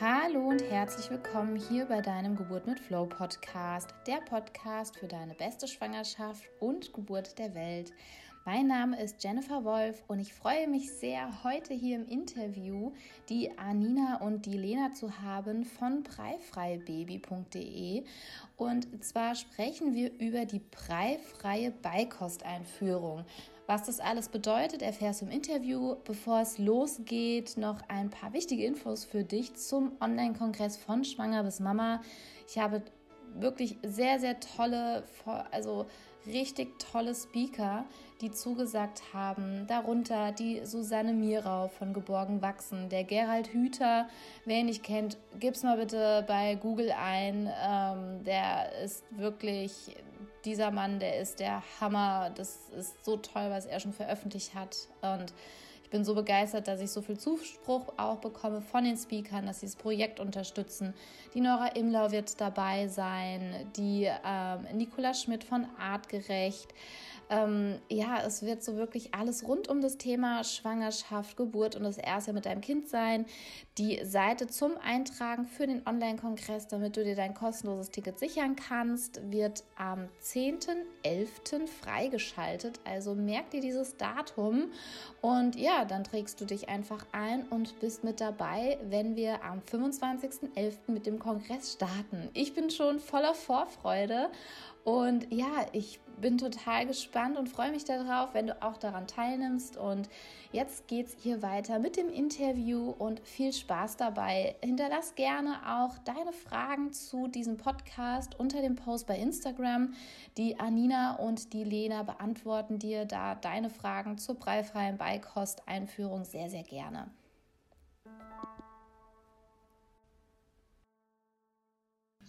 Hallo und herzlich willkommen hier bei deinem Geburt mit Flow Podcast, der Podcast für deine beste Schwangerschaft und Geburt der Welt. Mein Name ist Jennifer Wolf und ich freue mich sehr, heute hier im Interview die Anina und die Lena zu haben von preifreibaby.de. Und zwar sprechen wir über die preifreie Beikosteinführung. Was das alles bedeutet, erfährst du im Interview. Bevor es losgeht, noch ein paar wichtige Infos für dich zum Online-Kongress von Schwanger bis Mama. Ich habe wirklich sehr, sehr tolle, also richtig tolle Speaker, die zugesagt haben. Darunter die Susanne Mirau von Geborgen Wachsen, der Gerald Hüter. Wer ihn nicht kennt, gib's mal bitte bei Google ein. Ähm, der ist wirklich dieser Mann, der ist der Hammer. Das ist so toll, was er schon veröffentlicht hat. Und ich bin so begeistert, dass ich so viel Zuspruch auch bekomme von den Speakern, dass sie das Projekt unterstützen. Die Nora Imlau wird dabei sein, die ähm, Nicola Schmidt von Artgerecht. Ähm, ja, es wird so wirklich alles rund um das Thema Schwangerschaft, Geburt und das erste mit deinem Kind sein. Die Seite zum Eintragen für den Online-Kongress, damit du dir dein kostenloses Ticket sichern kannst, wird am 10.11. freigeschaltet. Also merk dir dieses Datum und ja, dann trägst du dich einfach ein und bist mit dabei, wenn wir am 25.11. mit dem Kongress starten. Ich bin schon voller Vorfreude und ja, ich bin total gespannt und freue mich darauf, wenn du auch daran teilnimmst. Und jetzt geht's hier weiter mit dem Interview und viel Spaß dabei. Hinterlass gerne auch deine Fragen zu diesem Podcast unter dem Post bei Instagram. Die Anina und die Lena beantworten dir da deine Fragen zur breifreien Beikosteinführung sehr, sehr gerne.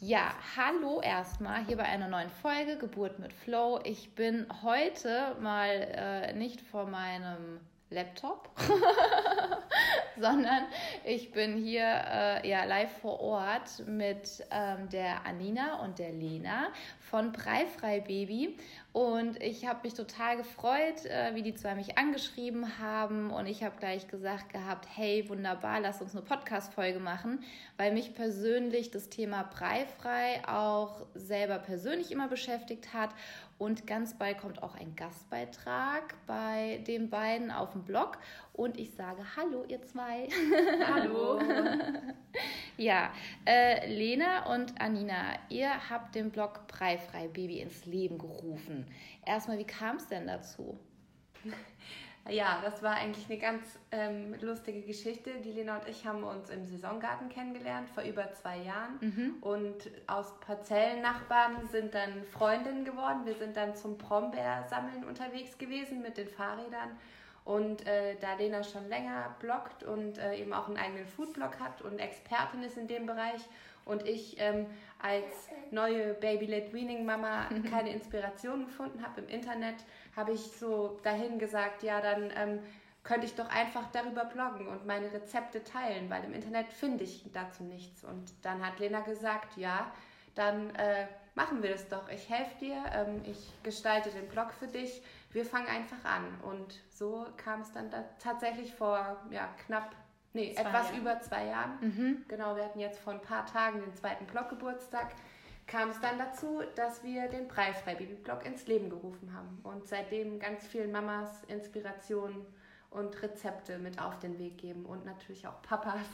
Ja, hallo erstmal hier bei einer neuen Folge Geburt mit Flow. Ich bin heute mal äh, nicht vor meinem Laptop, sondern ich bin hier äh, ja live vor Ort mit ähm, der Anina und der Lena von Breifrei Baby und ich habe mich total gefreut, äh, wie die zwei mich angeschrieben haben. Und ich habe gleich gesagt gehabt, hey wunderbar, lass uns eine Podcast Folge machen, weil mich persönlich das Thema Breifrei auch selber persönlich immer beschäftigt hat. Und ganz bald kommt auch ein Gastbeitrag bei den beiden auf dem Blog und ich sage Hallo ihr zwei. Hallo. ja, äh, Lena und Anina, ihr habt den Blog Breifrei Freie Baby ins Leben gerufen. Erstmal, wie kam es denn dazu? Ja, das war eigentlich eine ganz ähm, lustige Geschichte. Die Lena und ich haben uns im Saisongarten kennengelernt vor über zwei Jahren mhm. und aus Parzellennachbarn sind dann Freundinnen geworden. Wir sind dann zum Brombeersammeln unterwegs gewesen mit den Fahrrädern. Und äh, da Lena schon länger bloggt und äh, eben auch einen eigenen Foodblog hat und Expertin ist in dem Bereich und ich ähm, als neue Baby-led Weaning Mama keine Inspiration gefunden habe im Internet, habe ich so dahin gesagt, ja, dann ähm, könnte ich doch einfach darüber bloggen und meine Rezepte teilen, weil im Internet finde ich dazu nichts. Und dann hat Lena gesagt, ja, dann äh, machen wir das doch. Ich helfe dir, ähm, ich gestalte den Blog für dich. Wir fangen einfach an. Und so kam es dann da tatsächlich vor ja, knapp Nee, zwei etwas Jahren. über zwei Jahren. Mhm. Genau, wir hatten jetzt vor ein paar Tagen den zweiten Bloggeburtstag. Kam es dann dazu, dass wir den Preisfrei Baby-Blog ins Leben gerufen haben und seitdem ganz vielen Mamas Inspirationen und Rezepte mit auf den Weg geben und natürlich auch Papas.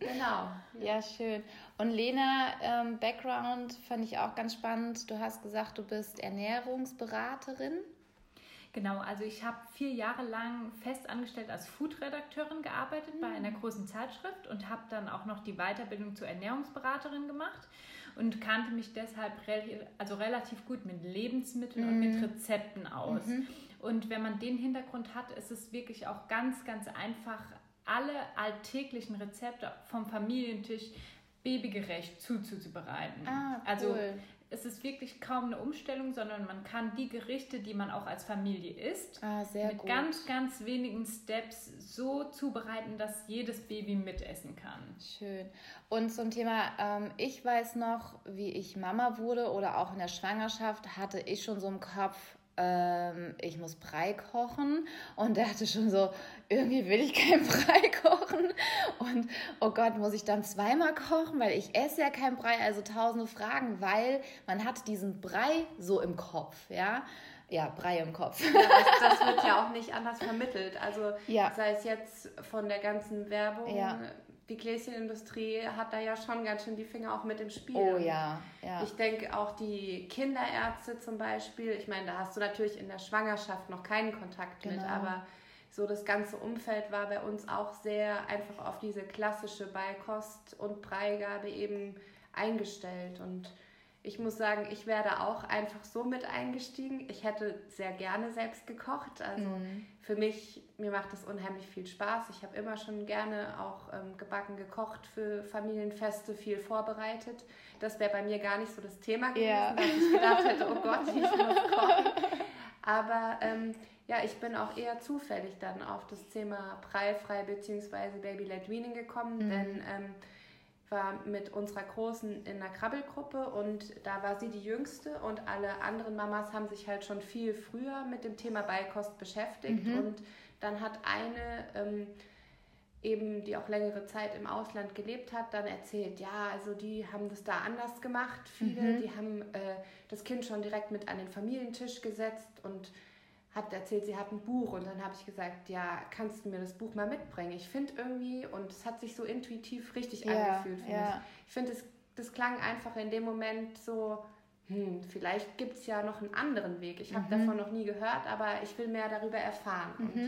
genau. Ja, schön. Und Lena, ähm, Background fand ich auch ganz spannend. Du hast gesagt, du bist Ernährungsberaterin. Genau, also ich habe vier Jahre lang fest angestellt als Food-Redakteurin gearbeitet mhm. bei einer großen Zeitschrift und habe dann auch noch die Weiterbildung zur Ernährungsberaterin gemacht und kannte mich deshalb re also relativ gut mit Lebensmitteln mhm. und mit mhm. Rezepten aus. Mhm. Und wenn man den Hintergrund hat, ist es wirklich auch ganz, ganz einfach, alle alltäglichen Rezepte vom Familientisch babygerecht zuzubereiten. Ah, also cool. Also es ist wirklich kaum eine Umstellung, sondern man kann die Gerichte, die man auch als Familie isst, ah, mit gut. ganz, ganz wenigen Steps so zubereiten, dass jedes Baby mitessen kann. Schön. Und zum Thema, ähm, ich weiß noch, wie ich Mama wurde oder auch in der Schwangerschaft, hatte ich schon so im Kopf, ähm, ich muss Brei kochen. Und der hatte schon so, irgendwie will ich kein Brei kochen. Und oh Gott, muss ich dann zweimal kochen, weil ich esse ja kein Brei. Also tausende Fragen, weil man hat diesen Brei so im Kopf, ja. Ja, Brei im Kopf. Ja, das, das, wird ja auch nicht anders vermittelt. Also ja. sei es jetzt von der ganzen Werbung, ja die Gläschenindustrie hat da ja schon ganz schön die Finger auch mit im Spiel. Oh ja, ja. Ich denke auch die Kinderärzte zum Beispiel, ich meine, da hast du natürlich in der Schwangerschaft noch keinen Kontakt genau. mit, aber so das ganze Umfeld war bei uns auch sehr einfach auf diese klassische Beikost und Breigabe eben eingestellt und ich muss sagen, ich wäre auch einfach so mit eingestiegen. Ich hätte sehr gerne selbst gekocht. Also mhm. für mich, mir macht das unheimlich viel Spaß. Ich habe immer schon gerne auch ähm, gebacken, gekocht für Familienfeste, viel vorbereitet. Das wäre bei mir gar nicht so das Thema gewesen, yeah. dass ich gedacht hätte, oh Gott, ich muss kochen. Aber ähm, ja, ich bin auch eher zufällig dann auf das Thema Preifrei bzw. Baby-led Weaning gekommen, mhm. denn ähm, war mit unserer Großen in einer Krabbelgruppe und da war sie die Jüngste und alle anderen Mamas haben sich halt schon viel früher mit dem Thema Beikost beschäftigt mhm. und dann hat eine ähm, eben, die auch längere Zeit im Ausland gelebt hat, dann erzählt, ja, also die haben das da anders gemacht, viele, mhm. die haben äh, das Kind schon direkt mit an den Familientisch gesetzt und hat erzählt, sie hat ein Buch und dann habe ich gesagt, ja, kannst du mir das Buch mal mitbringen? Ich finde irgendwie, und es hat sich so intuitiv richtig ja, angefühlt, finde ja. ich. Ich finde, das klang einfach in dem Moment so, hm, vielleicht gibt es ja noch einen anderen Weg. Ich habe mhm. davon noch nie gehört, aber ich will mehr darüber erfahren. Mhm.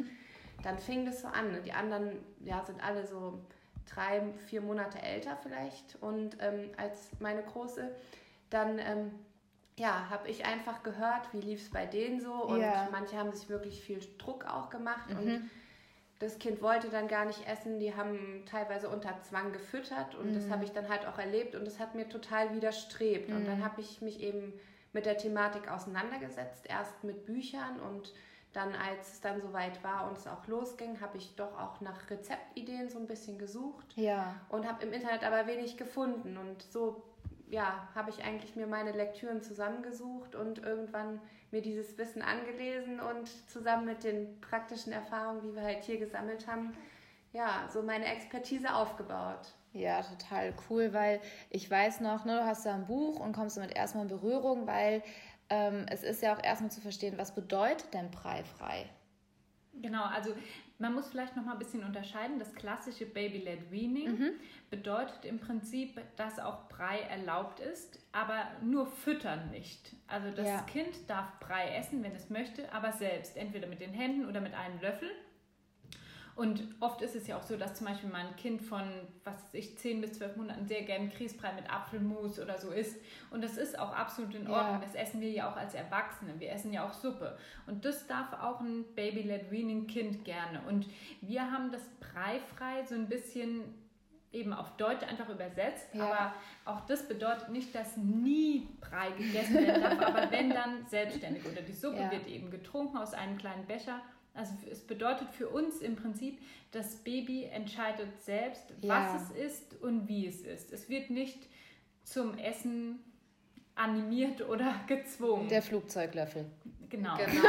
Und dann fing das so an. Die anderen ja, sind alle so drei, vier Monate älter vielleicht. Und ähm, als meine Große dann... Ähm, ja, habe ich einfach gehört, wie lief es bei denen so und ja. manche haben sich wirklich viel Druck auch gemacht mhm. und das Kind wollte dann gar nicht essen, die haben teilweise unter Zwang gefüttert und mhm. das habe ich dann halt auch erlebt und das hat mir total widerstrebt mhm. und dann mhm. habe ich mich eben mit der Thematik auseinandergesetzt, erst mit Büchern und dann, als es dann soweit war und es auch losging, habe ich doch auch nach Rezeptideen so ein bisschen gesucht ja. und habe im Internet aber wenig gefunden und so ja, habe ich eigentlich mir meine Lektüren zusammengesucht und irgendwann mir dieses Wissen angelesen und zusammen mit den praktischen Erfahrungen, die wir halt hier gesammelt haben, ja, so meine Expertise aufgebaut. Ja, total cool, weil ich weiß noch, ne, du hast da ein Buch und kommst damit erstmal in Berührung, weil ähm, es ist ja auch erstmal zu verstehen, was bedeutet denn preifrei? Genau, also man muss vielleicht noch mal ein bisschen unterscheiden. Das klassische Baby-led Weaning mhm. bedeutet im Prinzip, dass auch Brei erlaubt ist, aber nur füttern nicht. Also das ja. Kind darf Brei essen, wenn es möchte, aber selbst, entweder mit den Händen oder mit einem Löffel. Und oft ist es ja auch so, dass zum Beispiel mein Kind von, was weiß ich, 10 bis 12 Monaten sehr gerne Grießbrei mit Apfelmus oder so isst. Und das ist auch absolut in Ordnung. Ja. Das essen wir ja auch als Erwachsene. Wir essen ja auch Suppe. Und das darf auch ein Baby-led Weaning Kind gerne. Und wir haben das Breifrei so ein bisschen eben auf Deutsch einfach übersetzt. Ja. Aber auch das bedeutet nicht, dass nie Brei gegessen werden darf. aber wenn dann selbstständig. Oder die Suppe ja. wird eben getrunken aus einem kleinen Becher. Also es bedeutet für uns im Prinzip, das Baby entscheidet selbst, ja. was es ist und wie es ist. Es wird nicht zum Essen animiert oder gezwungen. Der Flugzeuglöffel. Genau. genau.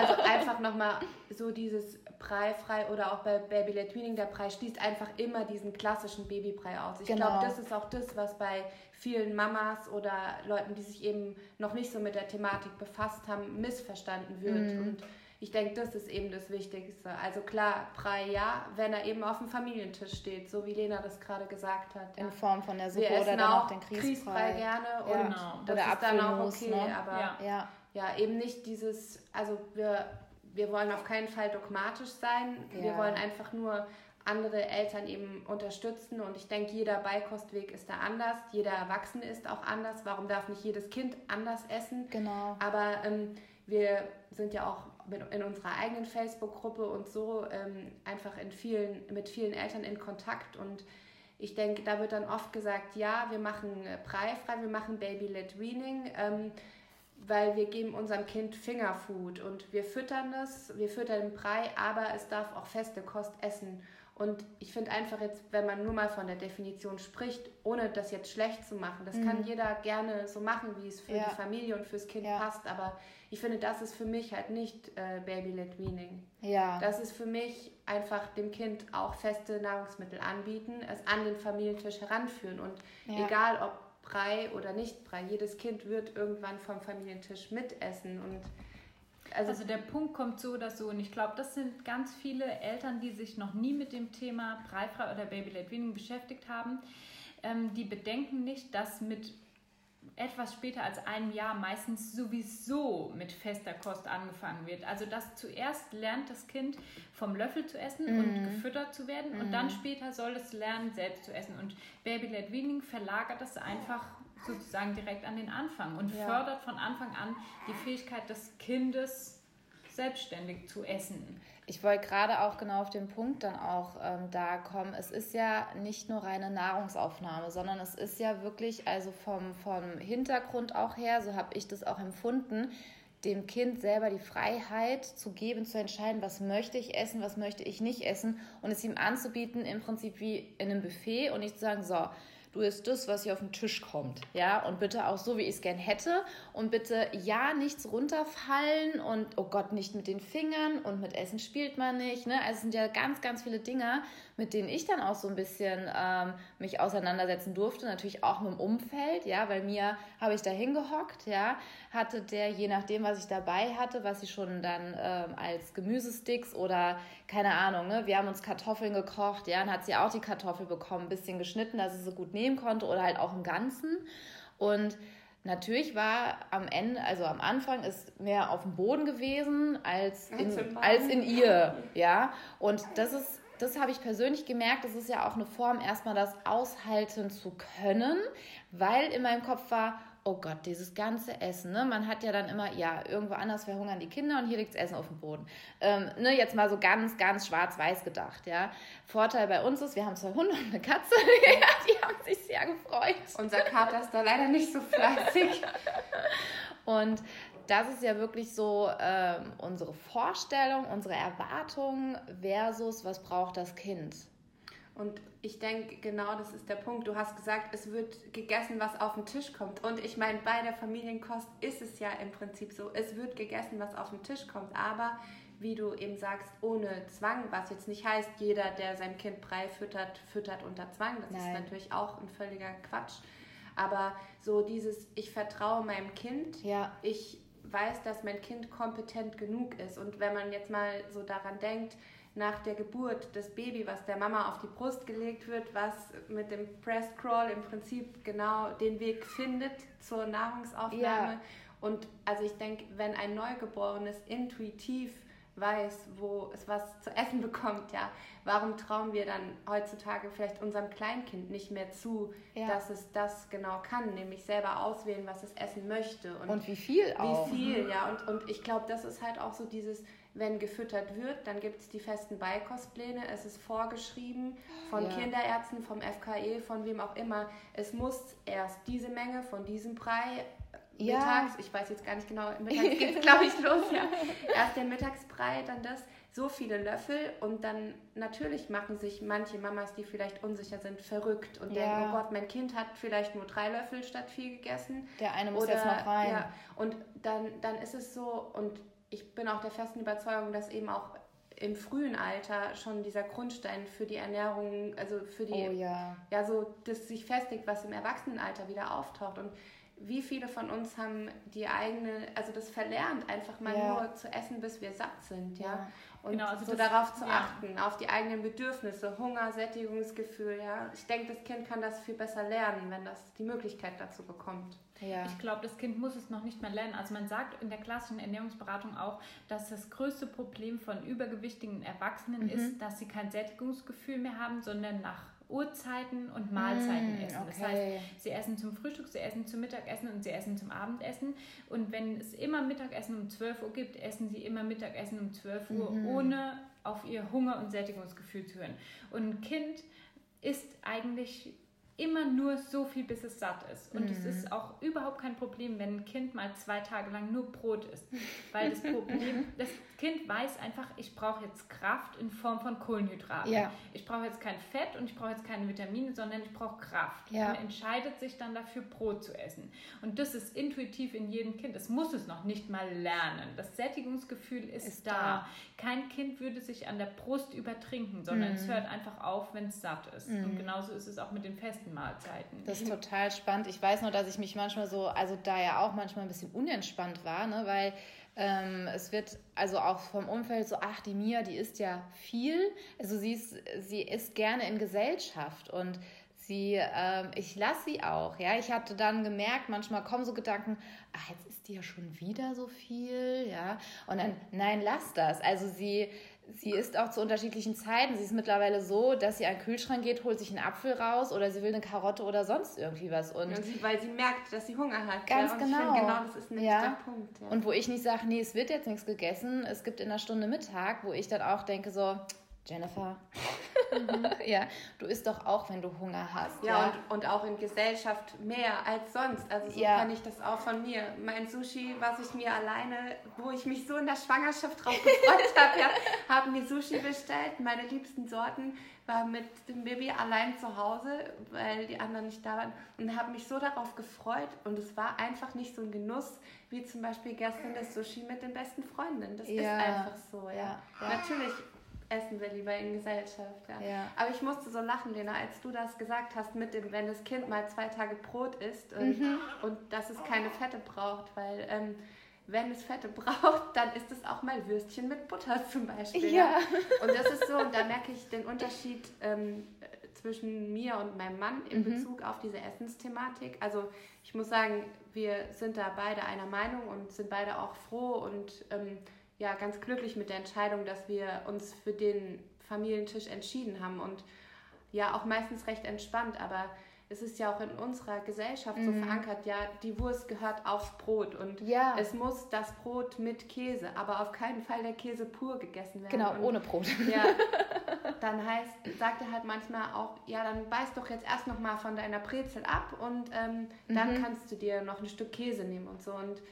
also einfach nochmal so dieses Breifrei oder auch bei Baby Led Weaning, der Brei schließt einfach immer diesen klassischen Babybrei aus. Ich genau. glaube, das ist auch das, was bei vielen Mamas oder Leuten, die sich eben noch nicht so mit der Thematik befasst haben, missverstanden wird. Mm. Und ich denke, das ist eben das Wichtigste. Also klar, Brei ja, wenn er eben auf dem Familientisch steht, so wie Lena das gerade gesagt hat. In Form von der Suppe Wir oder dann auch den Grießbrei. gerne ja. und genau. das oder ist dann auch okay, ne? aber ja. ja. Ja. eben nicht dieses, also wir, wir wollen auf keinen Fall dogmatisch sein, ja. wir wollen einfach nur andere Eltern eben unterstützen und ich denke, jeder Beikostweg ist da anders, jeder Erwachsene ist auch anders, warum darf nicht jedes Kind anders essen? Genau. Aber ähm, wir sind ja auch in unserer eigenen Facebook-Gruppe und so ähm, einfach in vielen, mit vielen Eltern in Kontakt und ich denke, da wird dann oft gesagt, ja, wir machen äh, Breifrei, wir machen Baby-led Weaning. Ähm, weil wir geben unserem Kind Fingerfood und wir füttern es, wir füttern den Brei, aber es darf auch feste Kost essen. Und ich finde einfach jetzt, wenn man nur mal von der Definition spricht, ohne das jetzt schlecht zu machen, das mhm. kann jeder gerne so machen, wie es für ja. die Familie und fürs Kind ja. passt. Aber ich finde, das ist für mich halt nicht äh, Baby-led Weaning. Ja. Das ist für mich einfach dem Kind auch feste Nahrungsmittel anbieten, es an den Familientisch heranführen. Und ja. egal ob Brei oder nicht Brei, jedes Kind wird irgendwann vom Familientisch mitessen. Und also, also, der Punkt kommt so oder so und ich glaube, das sind ganz viele Eltern, die sich noch nie mit dem Thema Breifrei oder Baby-led Weaning beschäftigt haben, ähm, die bedenken nicht, dass mit etwas später als einem Jahr meistens sowieso mit fester Kost angefangen wird. Also dass zuerst lernt das Kind vom Löffel zu essen mm. und gefüttert zu werden mm. und dann mhm. später soll es lernen, selbst zu essen. Und Baby-led Weaning verlagert das einfach sozusagen direkt an den Anfang und ja. fördert von Anfang an die Fähigkeit des Kindes, selbstständig zu essen. Ich wollte gerade auch genau auf den Punkt dann auch ähm, da kommen. Es ist ja nicht nur reine Nahrungsaufnahme, sondern es ist ja wirklich, also vom, vom Hintergrund auch her, so habe ich das auch empfunden, dem Kind selber die Freiheit zu geben, zu entscheiden, was möchte ich essen, was möchte ich nicht essen und es ihm anzubieten, im Prinzip wie in einem Buffet und nicht zu sagen, so, du isst das, was hier auf den Tisch kommt. Ja, und bitte auch so, wie ich es gern hätte. Und bitte ja, nichts runterfallen und oh Gott, nicht mit den Fingern und mit Essen spielt man nicht. Ne? Also es sind ja ganz, ganz viele Dinge, mit denen ich dann auch so ein bisschen ähm, mich auseinandersetzen durfte. Natürlich auch mit dem Umfeld, ja, weil mir habe ich da hingehockt, ja, hatte der, je nachdem, was ich dabei hatte, was ich schon dann ähm, als Gemüsesticks oder keine Ahnung, ne, wir haben uns Kartoffeln gekocht, ja, dann hat sie auch die Kartoffel bekommen, ein bisschen geschnitten, dass sie so gut nehmen konnte oder halt auch im Ganzen. Und Natürlich war am Ende, also am Anfang ist mehr auf dem Boden gewesen als in, als in ihr, ja. Und das ist das habe ich persönlich gemerkt, das ist ja auch eine Form, erstmal das aushalten zu können, weil in meinem Kopf war, oh Gott, dieses ganze Essen, ne? Man hat ja dann immer, ja, irgendwo anders verhungern die Kinder und hier liegt das Essen auf dem Boden. Ähm, ne, jetzt mal so ganz, ganz schwarz-weiß gedacht, ja. Vorteil bei uns ist, wir haben zwei Hunde und eine Katze, die haben sich sehr gefreut. Unser Kater ist da leider nicht so fleißig. und das ist ja wirklich so ähm, unsere Vorstellung, unsere Erwartung versus was braucht das Kind. Und ich denke, genau das ist der Punkt. Du hast gesagt, es wird gegessen, was auf den Tisch kommt. Und ich meine, bei der Familienkost ist es ja im Prinzip so, es wird gegessen, was auf den Tisch kommt. Aber wie du eben sagst, ohne Zwang, was jetzt nicht heißt, jeder, der sein Kind Brei füttert, füttert unter Zwang. Das Nein. ist natürlich auch ein völliger Quatsch. Aber so dieses, ich vertraue meinem Kind, ja. ich weiß, dass mein Kind kompetent genug ist. Und wenn man jetzt mal so daran denkt, nach der Geburt das Baby, was der Mama auf die Brust gelegt wird, was mit dem Press Crawl im Prinzip genau den Weg findet zur Nahrungsaufnahme. Ja. Und also ich denke, wenn ein Neugeborenes intuitiv weiß, wo es was zu essen bekommt, ja, warum trauen wir dann heutzutage vielleicht unserem Kleinkind nicht mehr zu, ja. dass es das genau kann, nämlich selber auswählen, was es essen möchte. Und, und wie viel auch. Wie viel, ja. Und, und ich glaube, das ist halt auch so dieses, wenn gefüttert wird, dann gibt es die festen Beikostpläne, es ist vorgeschrieben von ja. Kinderärzten, vom FKE, von wem auch immer. Es muss erst diese Menge von diesem Brei ja. mittags, ich weiß jetzt gar nicht genau, mittags geht es glaube ich los, ja. Erst den Mittagsbrei, dann das, so viele Löffel und dann natürlich machen sich manche Mamas, die vielleicht unsicher sind, verrückt und ja. denken, oh Gott, mein Kind hat vielleicht nur drei Löffel statt vier gegessen. Der eine muss Oder, jetzt noch rein. Ja, und dann, dann ist es so und ich bin auch der festen Überzeugung, dass eben auch im frühen Alter schon dieser Grundstein für die Ernährung, also für die, oh, ja. ja, so, das sich festigt, was im Erwachsenenalter wieder auftaucht. Und wie viele von uns haben die eigene, also das verlernt, einfach mal ja. nur zu essen, bis wir satt sind, ja. ja. Und genau, also so das, darauf zu ja. achten, auf die eigenen Bedürfnisse, Hunger, Sättigungsgefühl, ja. Ich denke, das Kind kann das viel besser lernen, wenn das die Möglichkeit dazu bekommt. Ja. Ich glaube, das Kind muss es noch nicht mal lernen. Also man sagt in der klassischen Ernährungsberatung auch, dass das größte Problem von übergewichtigen Erwachsenen mhm. ist, dass sie kein Sättigungsgefühl mehr haben, sondern nach Uhrzeiten und Mahlzeiten mm, essen. Okay. Das heißt, sie essen zum Frühstück, sie essen zum Mittagessen und sie essen zum Abendessen. Und wenn es immer Mittagessen um 12 Uhr gibt, essen sie immer Mittagessen um 12 Uhr, mhm. ohne auf ihr Hunger- und Sättigungsgefühl zu hören. Und ein Kind isst eigentlich immer nur so viel, bis es satt ist. Und es ist auch überhaupt kein Problem, wenn ein Kind mal zwei Tage lang nur Brot isst. Weil das Problem, das Kind weiß einfach, ich brauche jetzt Kraft in Form von Kohlenhydraten. Ja. Ich brauche jetzt kein Fett und ich brauche jetzt keine Vitamine, sondern ich brauche Kraft. Ja. Und entscheidet sich dann dafür, Brot zu essen. Und das ist intuitiv in jedem Kind. Es muss es noch nicht mal lernen. Das Sättigungsgefühl ist, Ist da. da. Kein Kind würde sich an der Brust übertrinken, sondern es hört einfach auf, wenn es satt ist. Und genauso ist es auch mit den festen Mahlzeiten. Das ist total spannend. Ich weiß nur, dass ich mich manchmal so, also da ja auch manchmal ein bisschen unentspannt war, ne? weil ähm, es wird also auch vom Umfeld so, ach, die Mia, die isst ja viel. Also sie ist, sie isst gerne in Gesellschaft und sie, ähm, ich lasse sie auch. Ja, ich hatte dann gemerkt, manchmal kommen so Gedanken, ach, jetzt isst die ja schon wieder so viel, ja. Und dann, nein, lass das. Also sie, sie isst auch zu unterschiedlichen Zeiten. Sie ist mittlerweile so, dass sie an den Kühlschrank geht, holt sich einen Apfel raus oder sie will eine Karotte oder sonst irgendwie was. Und, Und sie, weil sie merkt, dass sie Hunger hat. Ganz ja, genau. Finde, genau das ist nämlich Ja. der Punkt. Ja. und wo ich nicht sage, nee, es wird jetzt nichts gegessen, es gibt in einer Stunde Mittag, wo ich dann auch denke so, Jennifer, ja, du isst doch auch, wenn du Hunger hast. Ja, Und, und auch in Gesellschaft mehr als sonst. Also so Ja. kenne ich das auch von mir. Mein Sushi, was ich mir alleine, wo ich mich so in der Schwangerschaft drauf gefreut habe, ja, habe mir Sushi bestellt. Meine liebsten Sorten war mit dem Baby allein zu Hause, weil die anderen nicht da waren. Und habe mich so darauf gefreut. Und es war einfach nicht so ein Genuss, wie zum Beispiel gestern das Sushi mit den besten Freundinnen. Das Ja. ist einfach so, ja. Ja, ja. Natürlich essen wir lieber in Gesellschaft, ja. Ja. Aber ich musste so lachen, Lena, als du das gesagt hast, mit dem, wenn das Kind mal zwei Tage Brot isst und, Mhm. und dass es keine Fette braucht, weil ähm, wenn es Fette braucht, dann ist es auch mal Würstchen mit Butter zum Beispiel. Ja. Und das ist so, und da merke ich den Unterschied ähm, äh, zwischen mir und meinem Mann in Mhm. Bezug auf diese Essensthematik. Also ich muss sagen, wir sind da beide einer Meinung und sind beide auch froh und ähm, ja, ganz glücklich mit der Entscheidung, dass wir uns für den Familientisch entschieden haben und ja, auch meistens recht entspannt, aber es ist ja auch in unserer Gesellschaft so verankert, ja, die Wurst gehört aufs Brot und Ja. es muss das Brot mit Käse, aber auf keinen Fall der Käse pur gegessen werden. Genau, und ohne Brot. ja, dann heißt, sagt er halt manchmal auch, ja, dann beiß doch jetzt erst noch mal von deiner Brezel ab und ähm, dann kannst du dir noch ein Stück Käse nehmen und so. Und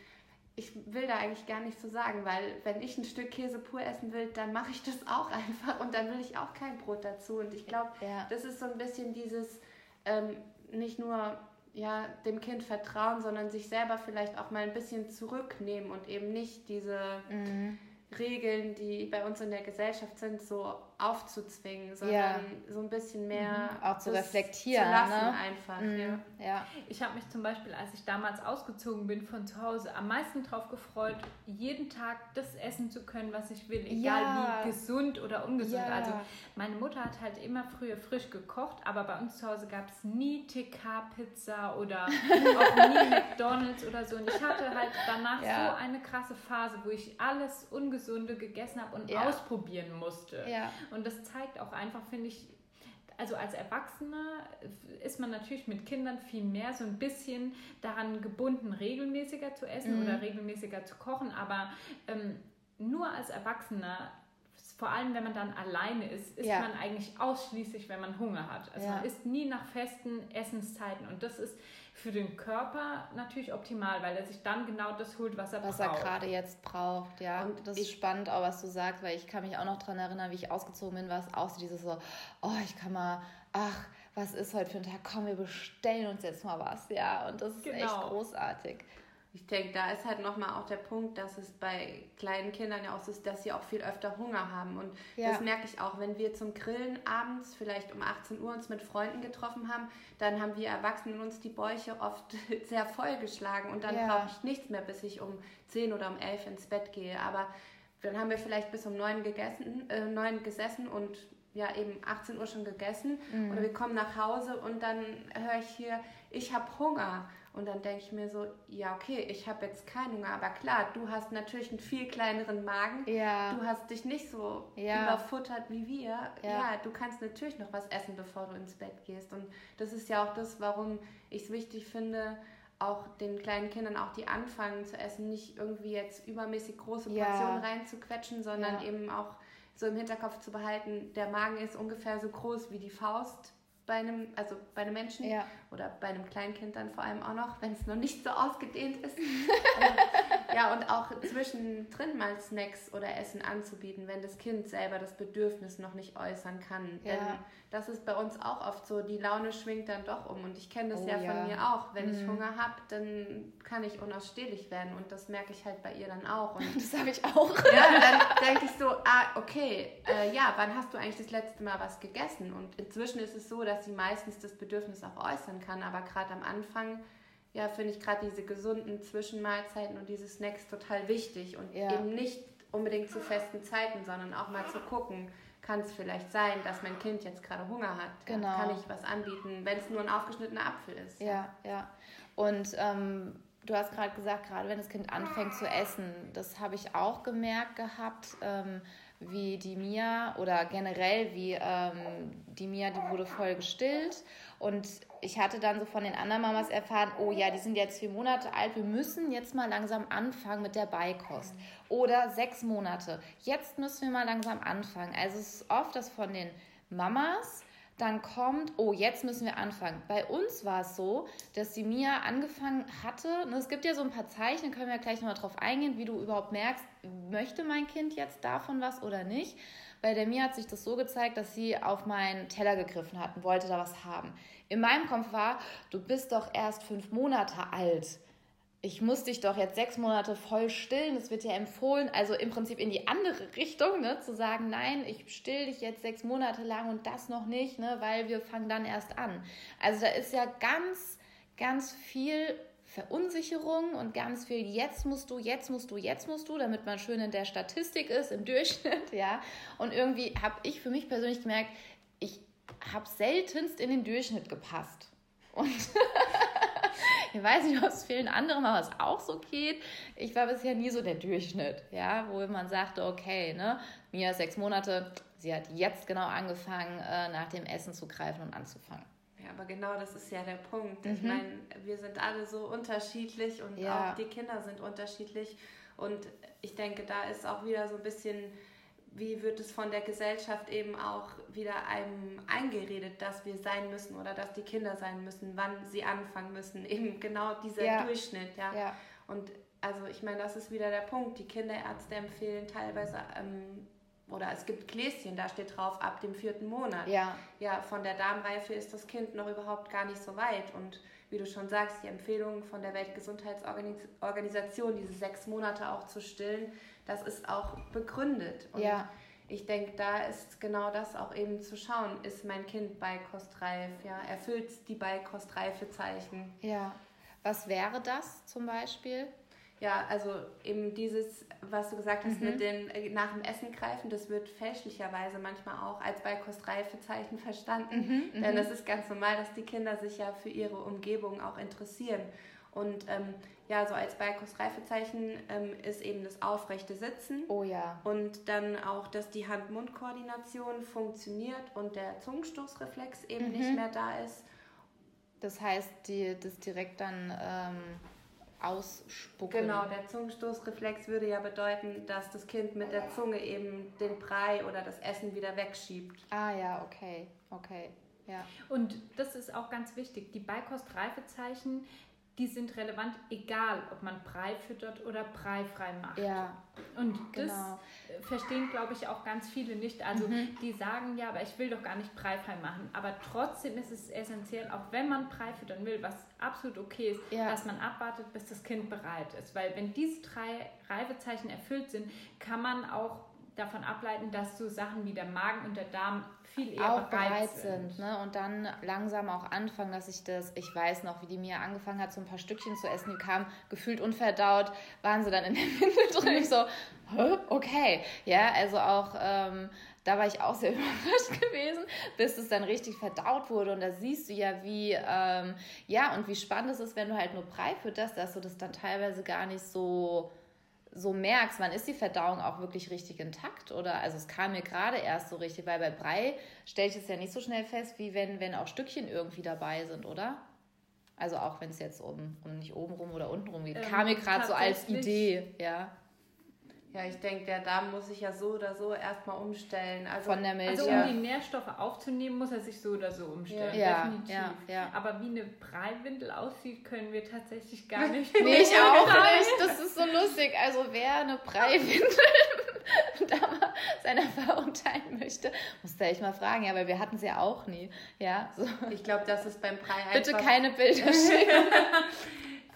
ich will da eigentlich gar nicht so sagen, weil wenn ich ein Stück Käse pur essen will, dann mache ich das auch einfach und dann will ich auch kein Brot dazu. Und ich glaube, Ja. das ist so ein bisschen dieses ähm, nicht nur ja, dem Kind vertrauen, sondern sich selber vielleicht auch mal ein bisschen zurücknehmen und eben nicht diese Mhm. Regeln, die bei uns in der Gesellschaft sind, so aufzuzwingen, sondern Ja. so ein bisschen mehr Auch zu reflektieren, zu lassen ne? einfach. Mhm. Ja. Ja. Ich habe mich zum Beispiel, als ich damals ausgezogen bin von zu Hause, am meisten darauf gefreut, jeden Tag das essen zu können, was ich will, egal Ja. wie gesund oder ungesund. Ja. Also meine Mutter hat halt immer früher frisch gekocht, aber bei uns zu Hause gab es nie TK-Pizza oder auch nie McDonalds oder so. Und ich hatte halt danach Ja. so eine krasse Phase, wo ich alles Ungesunde gegessen habe und Ja. ausprobieren musste. Ja. Und das zeigt auch einfach, finde ich, also als Erwachsener ist man natürlich mit Kindern viel mehr so ein bisschen daran gebunden, regelmäßiger zu essen Mhm. oder regelmäßiger zu kochen. Aber ähm, nur als Erwachsener, vor allem wenn man dann alleine ist, isst Ja. man eigentlich ausschließlich, wenn man Hunger hat. Also Ja. man isst nie nach festen Essenszeiten. Und das ist für den Körper natürlich optimal, weil er sich dann genau das holt, was er was er braucht. gerade jetzt braucht. Ja, Und das ist spannend auch, was du sagst, weil ich kann mich auch noch daran erinnern, wie ich ausgezogen bin, war es auch so dieses so, oh, ich kann mal, ach, was ist heute für ein Tag? Komm, wir bestellen uns jetzt mal was. Ja, und das ist echt Genau. großartig. Ich denke, da ist halt nochmal auch der Punkt, dass es bei kleinen Kindern ja auch so ist, dass sie auch viel öfter Hunger haben. Und Ja. das merke ich auch, wenn wir zum Grillen abends, vielleicht um 18 Uhr, uns mit Freunden getroffen haben, dann haben wir Erwachsenen uns die Bäuche oft sehr vollgeschlagen und dann Ja. brauche ich nichts mehr, bis ich um 10 oder um 11 ins Bett gehe. Aber dann haben wir vielleicht bis um 9 gegessen, äh, 9 gesessen und ja eben 18 Uhr schon gegessen Mhm. oder wir kommen nach Hause und dann höre ich hier, ich habe Hunger. Und dann denke ich mir so, ja okay, ich habe jetzt keinen Hunger, aber klar, du hast natürlich einen viel kleineren Magen. Ja. Du hast dich nicht so Ja. überfuttert wie wir. Ja. Ja. du kannst natürlich noch was essen, bevor du ins Bett gehst. Und das ist ja auch das, warum ich es wichtig finde, auch den kleinen Kindern, auch die anfangen zu essen, nicht irgendwie jetzt übermäßig große. Portionen reinzuquetschen, sondern eben auch so im Hinterkopf zu behalten, der Magen ist ungefähr so groß wie die Faust bei einem, also bei einem Menschen ja. oder bei einem Kleinkind dann vor allem auch noch, wenn es noch nicht so ausgedehnt ist. ja, und auch zwischendrin mal Snacks oder Essen anzubieten, wenn das Kind selber das Bedürfnis noch nicht äußern kann. Ja. Denn das ist bei uns auch oft so, die Laune schwingt dann doch um. Und ich kenne das oh, ja, ja, von mir auch. Wenn mhm. ich Hunger habe, dann kann ich unausstehlich werden. Und das merke ich halt bei ihr dann auch. Und das habe ich auch. Ja, dann denke ich so, ah, okay, äh, ja, wann hast du eigentlich das letzte Mal was gegessen? Und inzwischen ist es so, dass sie meistens das Bedürfnis auch äußern kann. Aber gerade am Anfang ja, finde ich gerade diese gesunden Zwischenmahlzeiten und diese Snacks total wichtig und ja. eben nicht unbedingt zu festen Zeiten, sondern auch mal zu gucken, kann es vielleicht sein, dass mein Kind jetzt gerade Hunger hat. Genau. Kann ich was anbieten, wenn es nur ein aufgeschnittener Apfel ist. Ja, ja. Und ähm, du hast gerade gesagt, gerade wenn das Kind anfängt zu essen, das habe ich auch gemerkt gehabt. Ähm, wie die Mia oder generell wie ähm, die Mia, die wurde voll gestillt. Und ich hatte dann so von den anderen Mamas erfahren, oh ja, die sind jetzt vier Monate alt, wir müssen jetzt mal langsam anfangen mit der Beikost. Oder sechs Monate, jetzt müssen wir mal langsam anfangen. Also es ist oft, dass von den Mamas dann kommt, oh, jetzt müssen wir anfangen. Bei uns war es so, dass die Mia angefangen hatte, und es gibt ja so ein paar Zeichen, können wir gleich nochmal drauf eingehen, wie du überhaupt merkst, möchte mein Kind jetzt davon was oder nicht. Bei der Mia hat sich das so gezeigt, dass sie auf meinen Teller gegriffen hat und wollte da was haben. In meinem Kopf war, du bist doch erst fünf Monate alt ich muss dich doch jetzt sechs Monate voll stillen, das wird ja empfohlen, also im Prinzip in die andere Richtung, ne, zu sagen, nein, ich still dich jetzt sechs Monate lang und das noch nicht, ne, weil wir fangen dann erst an. Also da ist ja ganz, ganz viel Verunsicherung und ganz viel jetzt musst du, jetzt musst du, jetzt musst du, damit man schön in der Statistik ist, im Durchschnitt, ja. Und irgendwie habe ich für mich persönlich gemerkt, ich habe seltenst in den Durchschnitt gepasst. Und Ich weiß nicht, ob es vielen anderen Mamas auch so geht. Ich war bisher nie so der Durchschnitt, ja, wo man sagte, okay, ne, Mia sechs Monate, sie hat jetzt genau angefangen, äh, nach dem Essen zu greifen und anzufangen. Ja, aber genau das ist ja der Punkt. Mhm. Ich meine, wir sind alle so unterschiedlich und ja. auch die Kinder sind unterschiedlich. Und ich denke, da ist auch wieder so ein bisschen wie wird es von der Gesellschaft eben auch wieder einem eingeredet, dass wir sein müssen oder dass die Kinder sein müssen, wann sie anfangen müssen. Eben genau dieser ja. Durchschnitt, ja. ja. Und also ich meine, das ist wieder der Punkt. Die Kinderärzte empfehlen teilweise, ähm, oder es gibt Gläschen, da steht drauf, ab dem vierten Monat. Ja. Ja, von der Darmreife ist das Kind noch überhaupt gar nicht so weit. Und wie du schon sagst, die Empfehlung von der Weltgesundheitsorganisation, diese sechs Monate auch zu stillen, das ist auch begründet. Und ja. ich denke, da ist genau das auch eben zu schauen, ist mein Kind beikostreif, ja, erfüllt die Beikostreifezeichen. Ja. Was wäre das zum Beispiel? Ja, also eben dieses, was du gesagt hast, mhm. mit dem äh, nach dem Essen greifen, das wird fälschlicherweise manchmal auch als Beikostreifezeichen verstanden. Mhm, Denn mhm. es ist ganz normal, dass die Kinder sich ja für ihre Umgebung auch interessieren. Und ähm, ja, so als Beikostreifezeichen ähm, ist eben das aufrechte Sitzen. Oh ja. Und dann auch, dass die Hand-Mund-Koordination funktioniert und der Zungenstoßreflex eben mhm. nicht mehr da ist. Das heißt, die, das direkt dann ähm, ausspucken. Genau, der Zungenstoßreflex würde ja bedeuten, dass das Kind mit der Zunge eben den Brei oder das Essen wieder wegschiebt. Ah ja, okay, okay. Ja. Und das ist auch ganz wichtig. Die Beikostreifezeichen die sind relevant, egal ob man Brei füttert oder breifrei macht. Ja. Und das genau. verstehen, glaube ich, auch ganz viele nicht. Also mhm. die sagen ja, aber ich will doch gar nicht breifrei machen. Aber trotzdem ist es essentiell, auch wenn man Brei füttern will, was absolut okay ist, ja. dass man abwartet, bis das Kind bereit ist. Weil wenn diese drei Reifezeichen erfüllt sind, kann man auch davon ableiten, dass so Sachen wie der Magen und der Darm viel eher auch bereit, bereit sind. sind. ne? Und dann langsam auch anfangen, dass ich das, ich weiß noch, wie die mir angefangen hat, so ein paar Stückchen zu essen, die kamen gefühlt unverdaut, waren sie dann in der Windel drin. Ich so, okay. Ja, also auch, ähm, da war ich auch sehr überrascht gewesen, bis es dann richtig verdaut wurde. Und da siehst du ja, wie, ähm, ja, und wie spannend es ist, wenn du halt nur Brei fütterst, dass du das dann teilweise gar nicht so so merkst, wann ist die Verdauung auch wirklich richtig intakt oder also es kam mir gerade erst so richtig, weil bei Brei stelle ich es ja nicht so schnell fest, wie wenn, wenn auch Stückchen irgendwie dabei sind, oder? Also auch wenn es jetzt um, um nicht oben rum oder unten rum geht. Ähm, kam mir gerade so als Idee, ja. Ja, ich denke, der Darm muss sich ja so oder so erstmal umstellen. Also, Von der Milch. Also um ja. die Nährstoffe aufzunehmen, muss er sich so oder so umstellen. Ja, Definitiv. Ja, ja. Aber wie eine Breiwindel aussieht, können wir tatsächlich gar nicht. nee, ich auch nicht. Das ist lustig. Also wer eine Breiwindel da mal seiner verurteilen möchte, muss da echt mal fragen. Ja, weil wir hatten sie ja auch nie. Ja, so. Ich glaube, das ist beim Brei einfach... Bitte keine Bilder schicken.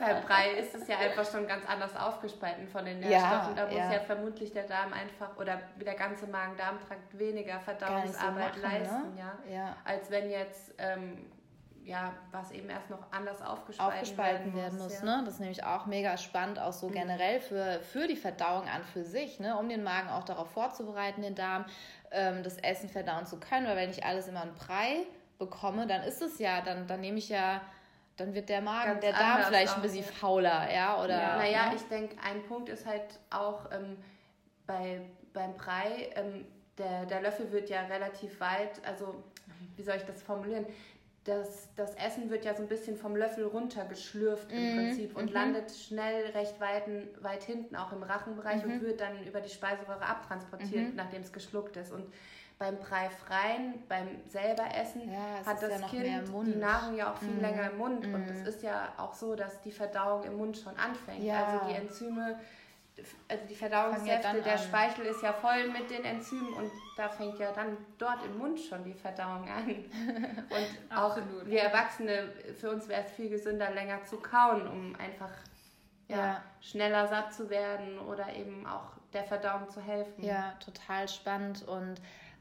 Beim Brei ist es ja einfach schon ganz anders aufgespalten von den Nährstoffen. Ja, da muss ja. ja. vermutlich der Darm einfach oder der ganze Magen-Darm-Trakt weniger Verdauungsarbeit so machen, ne? leisten, ne? ja? ja? Als wenn jetzt ähm, ja, was eben erst noch anders aufgespalten, aufgespalten werden muss. Werden muss ja. ne? Das ist nämlich auch mega spannend, auch so mhm. generell für, für die Verdauung an für sich, ne? um den Magen auch darauf vorzubereiten, den Darm, ähm, das Essen verdauen zu können. Weil wenn ich alles immer in Brei bekomme, dann ist es ja, dann, dann nehme ich ja dann wird der Magen, Ganz der Darm vielleicht ein bisschen fauler, ja? Oder, ja. Naja, ne? ich denke, ein Punkt ist halt auch ähm, bei, beim Brei, ähm, der, der Löffel wird ja relativ weit, also wie soll ich das formulieren? Das, das Essen wird ja so ein bisschen vom Löffel runtergeschlürft im mhm. Prinzip und mhm. landet schnell recht weit, weit hinten, auch im Rachenbereich mhm. und wird dann über die Speiseröhre abtransportiert, mhm. nachdem es geschluckt ist. Und beim Breifreien, beim selber Essen, ja, hat das ja Kind die Nahrung ja auch viel mm. länger im Mund. Und es mhm. ist ja auch so, dass die Verdauung im Mund schon anfängt. Ja. Also die Enzyme, also die Verdauungssäfte, der Speichel ist ja voll mit den Enzymen und da fängt ja dann dort im Mund schon die Verdauung an. Und auch wir Erwachsene, für uns wäre es viel gesünder, länger zu kauen, um einfach ja, ja. schneller satt zu werden oder eben auch der Verdauung zu helfen. Ja, total spannend und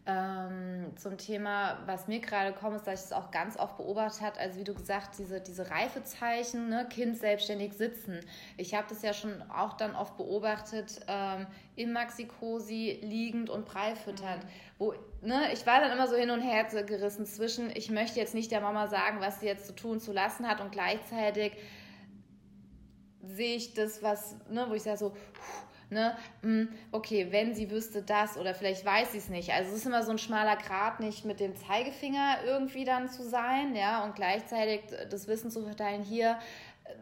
ähm, zum Thema, was mir gerade kommt, ist, dass ich es auch ganz oft beobachtet habe, also wie du gesagt, diese, diese Reifezeichen, ne, Kind selbstständig sitzen. Ich habe das ja schon auch dann oft beobachtet, ähm, im Maxikosi liegend und Brei fütternd. Mhm. Wo, ne, ich war dann immer so hin und her gerissen zwischen, ich möchte jetzt nicht der Mama sagen, was sie jetzt zu tun, zu lassen hat und gleichzeitig sehe ich das, was, ne, wo ich sage so, ne, hm, okay, wenn sie wüsste das oder vielleicht weiß sie es nicht. Also es ist immer so ein schmaler Grat, nicht mit dem Zeigefinger irgendwie dann zu sein, ja, und gleichzeitig das Wissen zu verteilen, hier,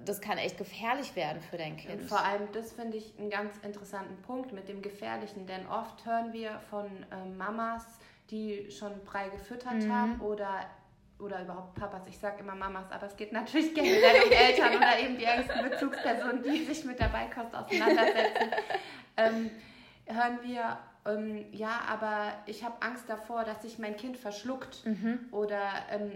das kann echt gefährlich werden für dein Kind. Und vor allem, das finde ich einen ganz interessanten Punkt mit dem Gefährlichen, denn oft hören wir von äh, Mamas, die schon Brei gefüttert mhm. haben oder oder überhaupt Papas, ich sage immer Mamas, aber es geht natürlich generell um Eltern oder eben die engsten Bezugspersonen, die sich mit der Beikost auseinandersetzen, ähm, hören wir, ähm, ja, aber ich habe Angst davor, dass sich mein Kind verschluckt mhm. oder ähm,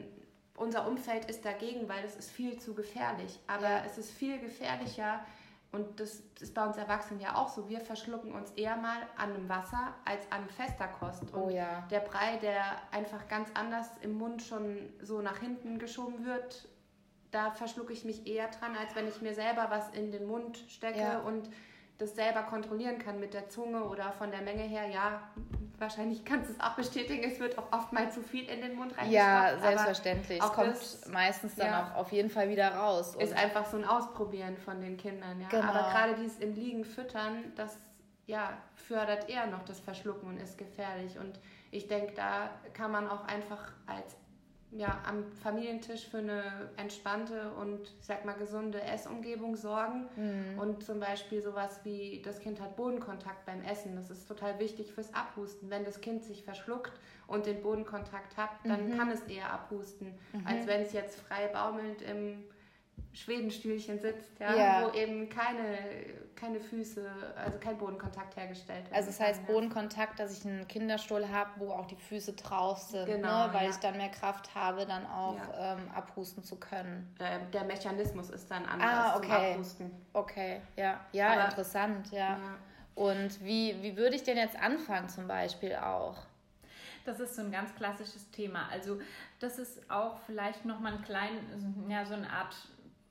unser Umfeld ist dagegen, weil es ist viel zu gefährlich. Aber ja. es ist viel gefährlicher, und das ist bei uns Erwachsenen ja auch so. Wir verschlucken uns eher mal an einem Wasser als an fester Kost. Und oh ja. der Brei, der einfach ganz anders im Mund schon so nach hinten geschoben wird, da verschlucke ich mich eher dran, als wenn ich mir selber was in den Mund stecke ja. und das selber kontrollieren kann mit der Zunge oder von der Menge her, ja, wahrscheinlich kannst du es auch bestätigen, es wird auch oft mal zu viel in den Mund reingestopft. Ja, selbstverständlich. Es kommt das, meistens dann ja, auch auf jeden Fall wieder raus. ist einfach so ein Ausprobieren von den Kindern, ja. Genau. Aber gerade dieses im Liegen füttern, das ja, fördert eher noch das Verschlucken und ist gefährlich. Und ich denke, da kann man auch einfach als ja, am Familientisch für eine entspannte und, ich sag mal, gesunde Essumgebung sorgen. Mhm. Und zum Beispiel sowas wie, das Kind hat Bodenkontakt beim Essen. Das ist total wichtig fürs Abhusten. Wenn das Kind sich verschluckt und den Bodenkontakt hat, dann mhm. kann es eher abhusten, mhm. als wenn es jetzt frei baumelnd im Schwedenstühlchen sitzt, ja, ja, wo eben keine, keine Füße, also kein Bodenkontakt hergestellt wird. Also das heißt Bodenkontakt, dass ich einen Kinderstuhl habe, wo auch die Füße drauf sind, ne, genau, ne, weil ja. ich dann mehr Kraft habe, dann auch ja. ähm, abhusten zu können. Der, der, Mechanismus ist dann anders ah, okay. zum Abhusten. Okay, ja, ja, Aber, interessant, ja. Und wie, wie würde ich denn jetzt anfangen zum Beispiel auch? Das ist so ein ganz klassisches Thema. Also das ist auch vielleicht nochmal ein klein, ja, so eine Art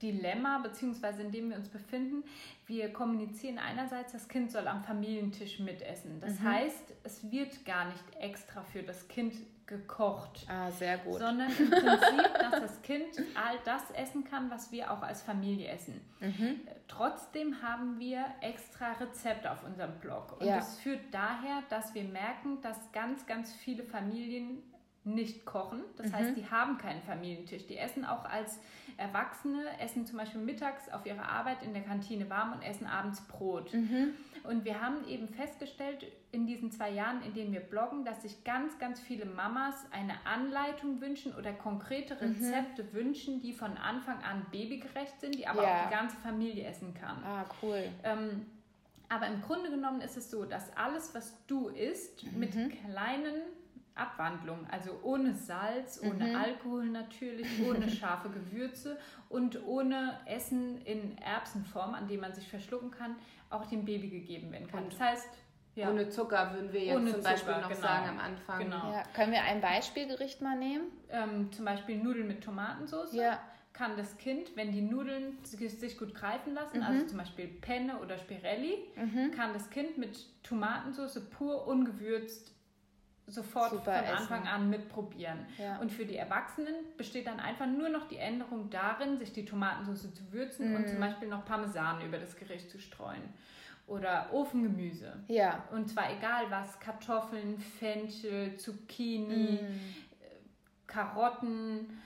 Dilemma, beziehungsweise in dem wir uns befinden. Wir kommunizieren einerseits, das Kind soll am Familientisch mitessen. Das mhm. heißt, es wird gar nicht extra für das Kind gekocht. Ah, sehr gut. Sondern im Prinzip, dass das Kind all das essen kann, was wir auch als Familie essen. Mhm. Trotzdem haben wir extra Rezepte auf unserem Blog. Und ja. das führt daher, dass wir merken, dass ganz, ganz viele Familien nicht kochen. Das mhm. heißt, die haben keinen Familientisch. Die essen auch als Erwachsene, essen zum Beispiel mittags auf ihrer Arbeit in der Kantine warm und essen abends Brot. Mhm. Und wir haben eben festgestellt in diesen zwei Jahren, in denen wir bloggen, dass sich ganz, ganz viele Mamas eine Anleitung wünschen oder konkrete mhm. Rezepte mhm. wünschen, die von Anfang an babygerecht sind, die aber ja. auch die ganze Familie essen kann. Ah, cool. Ähm, aber im Grunde genommen ist es so, dass alles, was du isst, mhm. mit kleinen Abwandlungen, also ohne Salz, ohne mhm. Alkohol natürlich, ohne scharfe Gewürze und ohne Essen in Erbsenform, an dem man sich verschlucken kann, auch dem Baby gegeben werden kann. Und das heißt, ja. Ohne Zucker würden wir jetzt Ohne zum Beispiel Zucker, noch genau. sagen am Anfang. Genau. Ja. Können wir ein Beispielgericht mal nehmen? Ähm, zum Beispiel Nudeln mit Tomatensauce. Ja. Kann das Kind, wenn die Nudeln sich gut greifen lassen, mhm. also zum Beispiel Penne oder Spirelli, mhm. kann das Kind mit Tomatensauce pur ungewürzt sofort Super von Anfang an mitprobieren. Ja. Und für die Erwachsenen besteht dann einfach nur noch die Änderung darin, sich die Tomatensauce zu würzen mhm. und zum Beispiel noch Parmesan über das Gericht zu streuen oder Ofengemüse. Ja. Und zwar egal was, Kartoffeln, Fenchel, Zucchini, mm. Karotten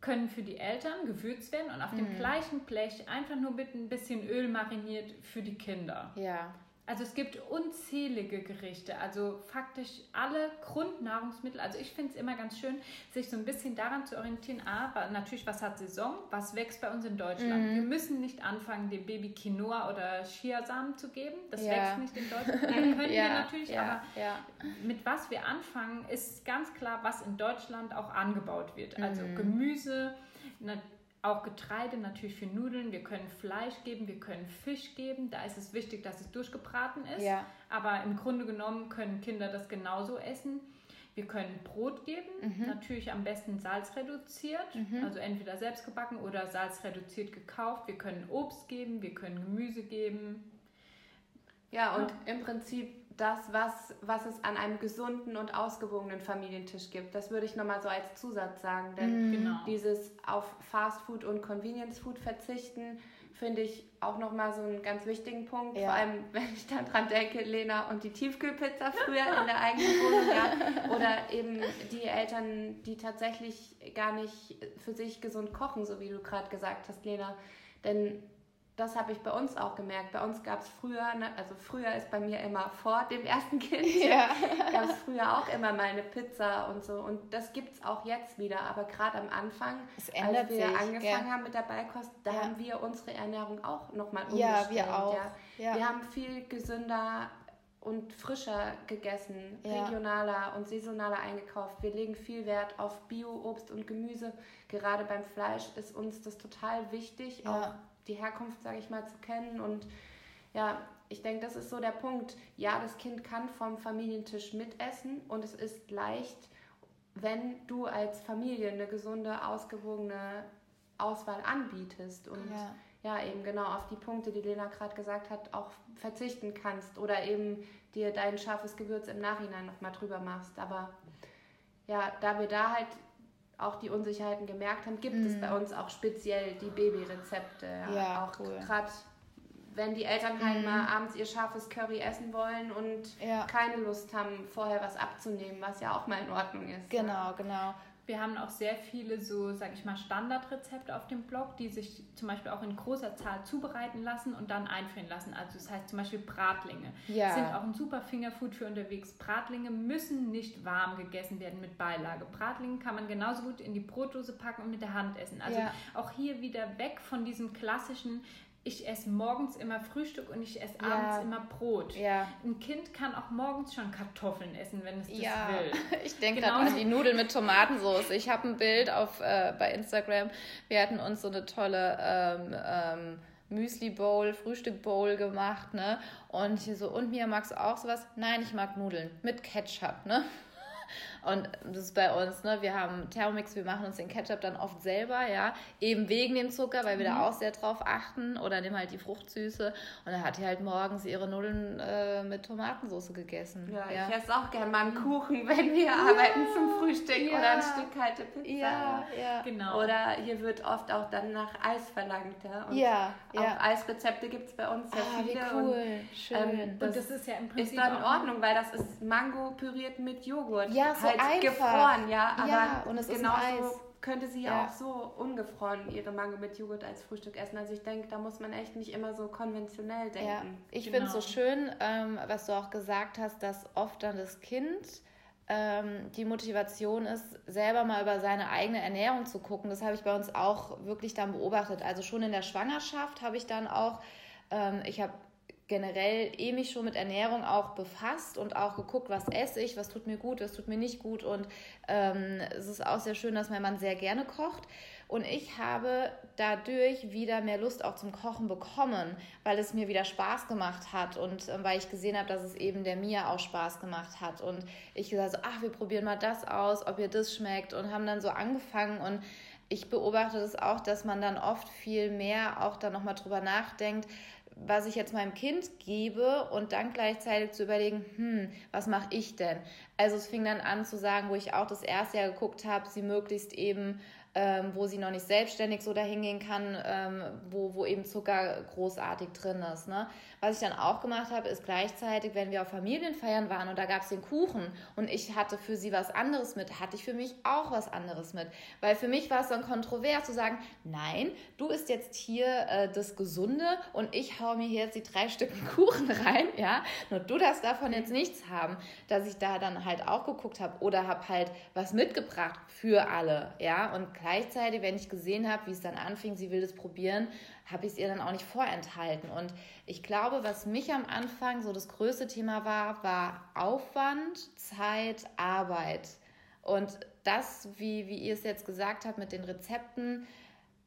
können für die Eltern gewürzt werden und auf mm. dem gleichen Blech einfach nur mit ein bisschen Öl mariniert für die Kinder. Ja. Also es gibt unzählige Gerichte, also faktisch alle Grundnahrungsmittel. Also ich finde es immer ganz schön, sich so ein bisschen daran zu orientieren, aber natürlich, was hat Saison, was wächst bei uns in Deutschland. Mhm. Wir müssen nicht anfangen, dem Baby Quinoa oder Chiasamen zu geben. Das ja. wächst nicht in Deutschland. Das können ja, wir natürlich, ja, aber mit was wir anfangen, ist ganz klar, was in Deutschland auch angebaut wird. Also mhm. Gemüse, auch Getreide natürlich für Nudeln. Wir können Fleisch geben, wir können Fisch geben. Da ist es wichtig, dass es durchgebraten ist. Ja. Aber im Grunde genommen können Kinder das genauso essen. Wir können Brot geben, mhm. natürlich am besten salzreduziert, mhm. also entweder selbst gebacken oder salzreduziert gekauft. Wir können Obst geben, wir können Gemüse geben. Ja, und ja. im Prinzip das, was, was es an einem gesunden und ausgewogenen Familientisch gibt. Das würde ich nochmal so als Zusatz sagen. Denn mhm. genau. dieses auf Fast Food und Convenience Food verzichten, finde ich auch nochmal so einen ganz wichtigen Punkt. Ja. Vor allem, wenn ich dann dran denke, Lena und die Tiefkühlpizza früher in der eigenen Wohnung. Ja. Oder eben die Eltern, die tatsächlich gar nicht für sich gesund kochen, so wie du gerade gesagt hast, Lena. Denn das habe ich bei uns auch gemerkt. Bei uns gab es früher, ne, also früher ist bei mir immer vor dem ersten Kind, ja. gab es früher auch immer mal eine Pizza und so. Und das gibt es auch jetzt wieder. Aber gerade am Anfang, als wir sich, angefangen ja. haben mit der Beikost, da ja. haben wir unsere Ernährung auch nochmal umgestellt. Ja, wir auch. Ja. Wir haben viel gesünder und frischer gegessen, regionaler und saisonaler eingekauft. Wir legen viel Wert auf Bio-Obst und Gemüse. Gerade beim Fleisch ist uns das total wichtig, auch die Herkunft, sage ich mal, zu kennen. Und ja, ich denke, das ist so der Punkt. Ja, das Kind kann vom Familientisch mitessen und es ist leicht, wenn du als Familie eine gesunde, ausgewogene Auswahl anbietest und ja, ja eben genau auf die Punkte, die Lena gerade gesagt hat, auch verzichten kannst oder eben dir dein scharfes Gewürz im Nachhinein nochmal drüber machst. Aber ja, da wir da halt auch die Unsicherheiten gemerkt haben, gibt mm. es mhm. bei uns auch speziell die Babyrezepte. Ja, ja auch cool. gerade wenn die Eltern halt mm. mal abends ihr scharfes Curry essen wollen und ja. keine Lust haben, vorher was abzunehmen, was ja auch mal in Ordnung ist. Genau, ja. genau. Wir haben auch sehr viele so, sag ich mal, Standardrezepte auf dem Blog, die sich zum Beispiel auch in großer Zahl zubereiten lassen und dann einfrieren lassen. Also das heißt zum Beispiel Bratlinge. Ja. Sind auch ein super Fingerfood für unterwegs. Bratlinge müssen nicht warm gegessen werden mit Beilage. Bratlinge kann man genauso gut in die Brotdose packen und mit der Hand essen. Also ja. auch hier wieder weg von diesem klassischen ich esse morgens immer Frühstück und ich esse ja. abends immer Brot. Ja. Ein Kind kann auch morgens schon Kartoffeln essen, wenn es das ja. will. Ich denke genau. gerade an die Nudeln mit Tomatensauce. Ich habe ein Bild auf, äh, bei Instagram. Wir hatten uns so eine tolle ähm, ähm, Müsli Bowl, Frühstück Bowl gemacht, ne? Und hier so, und mir magst du auch sowas? Nein, ich mag Nudeln mit Ketchup, ne? Und das ist bei uns, ne? Wir haben Thermomix, wir machen uns den Ketchup dann oft selber, ja. Eben wegen dem Zucker, weil wir mhm. da auch sehr drauf achten. Oder nehmen halt die Fruchtsüße. Und dann hat die halt morgens ihre Nudeln äh, mit Tomatensauce gegessen. Ja, ja, ich esse auch gerne mal einen Kuchen, wenn wir ja. arbeiten zum Frühstück ja. oder ein Stück kalte Pizza. Ja, ja. Genau. Oder hier wird oft auch dann nach Eis verlangt, ja. Und ja, ja. Auch Eisrezepte gibt es bei uns sehr ah, viele. Wie cool. Und, Schön. Ähm, das, und das ist ja im Prinzip. Ist dann in Ordnung, weil das ist Mango püriert mit Joghurt. Ja, so halt einfach. gefroren, ja. Aber ja, und es genauso könnte sie ja, ja auch so ungefroren ihre Mango mit Joghurt als Frühstück essen. Also ich denke, da muss man echt nicht immer so konventionell denken. Ja, ich genau. finde es so schön, ähm, was du auch gesagt hast, dass oft dann das Kind ähm, die Motivation ist, selber mal über seine eigene Ernährung zu gucken. Das habe ich bei uns auch wirklich dann beobachtet. Also schon in der Schwangerschaft habe ich dann auch, ähm, ich habe generell eh mich schon mit Ernährung auch befasst und auch geguckt, was esse ich, was tut mir gut, was tut mir nicht gut. Und ähm, es ist auch sehr schön, dass mein Mann sehr gerne kocht. Und ich habe dadurch wieder mehr Lust auch zum Kochen bekommen, weil es mir wieder Spaß gemacht hat und äh, weil ich gesehen habe, dass es eben der Mia auch Spaß gemacht hat. Und ich gesagt so, ach, wir probieren mal das aus, ob ihr das schmeckt und haben dann so angefangen und ich beobachte das auch, dass man dann oft viel mehr auch dann nochmal drüber nachdenkt, was ich jetzt meinem Kind gebe und dann gleichzeitig zu überlegen, hm, was mache ich denn? Also es fing dann an zu sagen, wo ich auch das erste Jahr geguckt habe, sie möglichst eben ähm, wo sie noch nicht selbstständig so dahingehen kann, ähm, wo, wo eben Zucker großartig drin ist. Ne? Was ich dann auch gemacht habe, ist gleichzeitig, wenn wir auf Familienfeiern waren und da gab es den Kuchen und ich hatte für sie was anderes mit, hatte ich für mich auch was anderes mit. Weil für mich war es dann kontrovers zu sagen, nein, du isst jetzt hier äh, das Gesunde und ich hau mir hier jetzt die drei Stücken Kuchen rein, ja, nur du darfst davon jetzt nichts haben, dass ich da dann halt auch geguckt habe oder habe halt was mitgebracht für alle, ja, und gleichzeitig, wenn ich gesehen habe, wie es dann anfing, sie will das probieren, habe ich es ihr dann auch nicht vorenthalten. Und ich glaube, was mich am Anfang so das größte Thema war, war Aufwand, Zeit, Arbeit. Und das, wie, wie ihr es jetzt gesagt habt mit den Rezepten,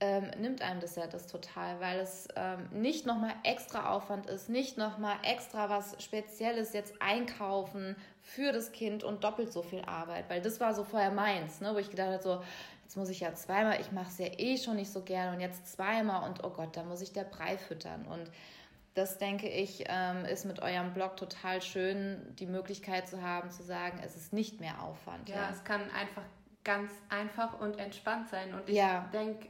ähm, nimmt einem das ja das total, weil es ähm, nicht nochmal extra Aufwand ist, nicht nochmal extra was Spezielles jetzt einkaufen für das Kind und doppelt so viel Arbeit, weil das war so vorher meins, ne, wo ich gedacht habe, so, jetzt muss ich ja zweimal, ich mache es ja eh schon nicht so gerne und jetzt zweimal und oh Gott, da muss ich der Brei füttern. Und das denke ich, ähm, ist mit eurem Blog total schön, die Möglichkeit zu haben, zu sagen, es ist nicht mehr Aufwand. Ja, ja. es kann einfach ganz einfach und entspannt sein. Und ich ja. denke,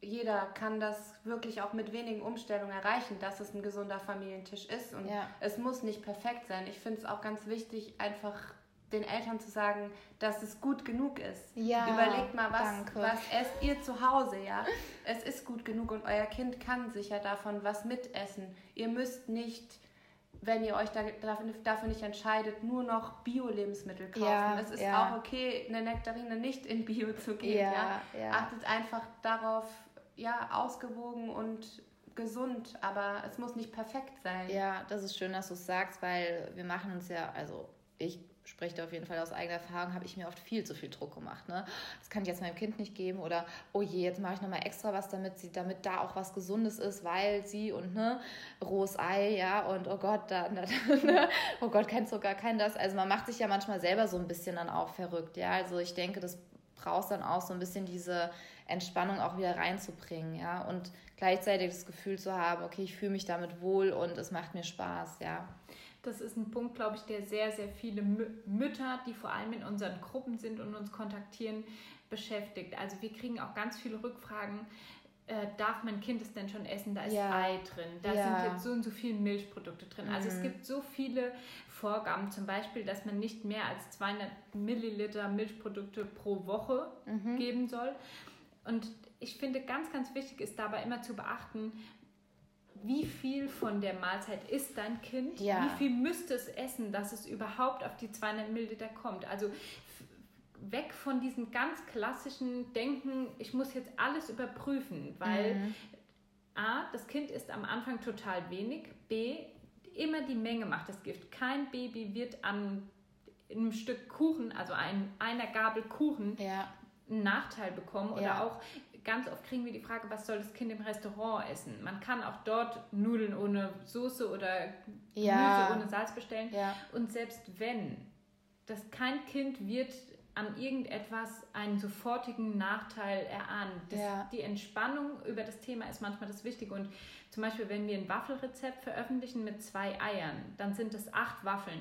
jeder kann das wirklich auch mit wenigen Umstellungen erreichen, dass es ein gesunder Familientisch ist. Und ja. es muss nicht perfekt sein. Ich finde es auch ganz wichtig, einfach den Eltern zu sagen, dass es gut genug ist. Ja, Überlegt mal, was, was esst ihr zu Hause, ja? Es ist gut genug und euer Kind kann sicher davon was mitessen. Ihr müsst nicht, wenn ihr euch da, dafür, nicht entscheidet, nur noch Bio-Lebensmittel kaufen. Ja, es ist ja. auch okay, eine Nektarine nicht in Bio zu geben? Achtet einfach darauf, ja, ausgewogen und gesund, aber es muss nicht perfekt sein. Ja, das ist schön, dass du es sagst, weil wir machen uns ja, also ich spreche da auf jeden Fall aus eigener Erfahrung, habe ich mir oft viel zu viel Druck gemacht. Ne? Das kann ich jetzt meinem Kind nicht geben oder oh je, jetzt mache ich nochmal extra was, damit sie, damit da auch was Gesundes ist, weil sie und ne, rohes Ei, ja, und oh Gott, da, da ne, oh Gott, kein Zucker, kein das. Also man macht sich ja manchmal selber so ein bisschen dann auch verrückt, ja. Also ich denke, das brauchst dann auch so ein bisschen diese Entspannung auch wieder reinzubringen, ja. Und gleichzeitig das Gefühl zu haben, okay, ich fühle mich damit wohl und es macht mir Spaß, ja. Das ist ein Punkt, glaube ich, der sehr, sehr viele Mütter, die vor allem in unseren Gruppen sind und uns kontaktieren, beschäftigt. Also wir kriegen auch ganz viele Rückfragen. Äh, darf mein Kind es denn schon essen? Da ist ja. Ei drin, da ja. sind jetzt so und so viele Milchprodukte drin. Mhm. Also es mhm. gibt so viele Vorgaben, zum Beispiel, dass man nicht mehr als 200 Milliliter Milchprodukte pro Woche mhm. geben soll. Und ich finde, ganz, ganz wichtig ist dabei immer zu beachten, wie viel von der Mahlzeit isst dein Kind? Ja. Wie viel müsste es essen, dass es überhaupt auf die 200 Milliliter kommt? Also weg von diesem ganz klassischen Denken, ich muss jetzt alles überprüfen, weil mhm. A, das Kind isst am Anfang total wenig, B, immer die Menge macht das Gift. Kein Baby wird an einem Stück Kuchen, also ein, einer Gabel Kuchen, ja. einen Nachteil bekommen oder ja. auch ganz oft kriegen wir die Frage, was soll das Kind im Restaurant essen? Man kann auch dort Nudeln ohne Soße oder ja. Gemüse ohne Salz bestellen. Ja. Und selbst wenn, das kein Kind wird an irgendetwas einen sofortigen Nachteil erahnen. Das, ja. Die Entspannung über das Thema ist manchmal das Wichtige. Und zum Beispiel, wenn wir ein Waffelrezept veröffentlichen mit zwei Eiern, dann sind es acht Waffeln.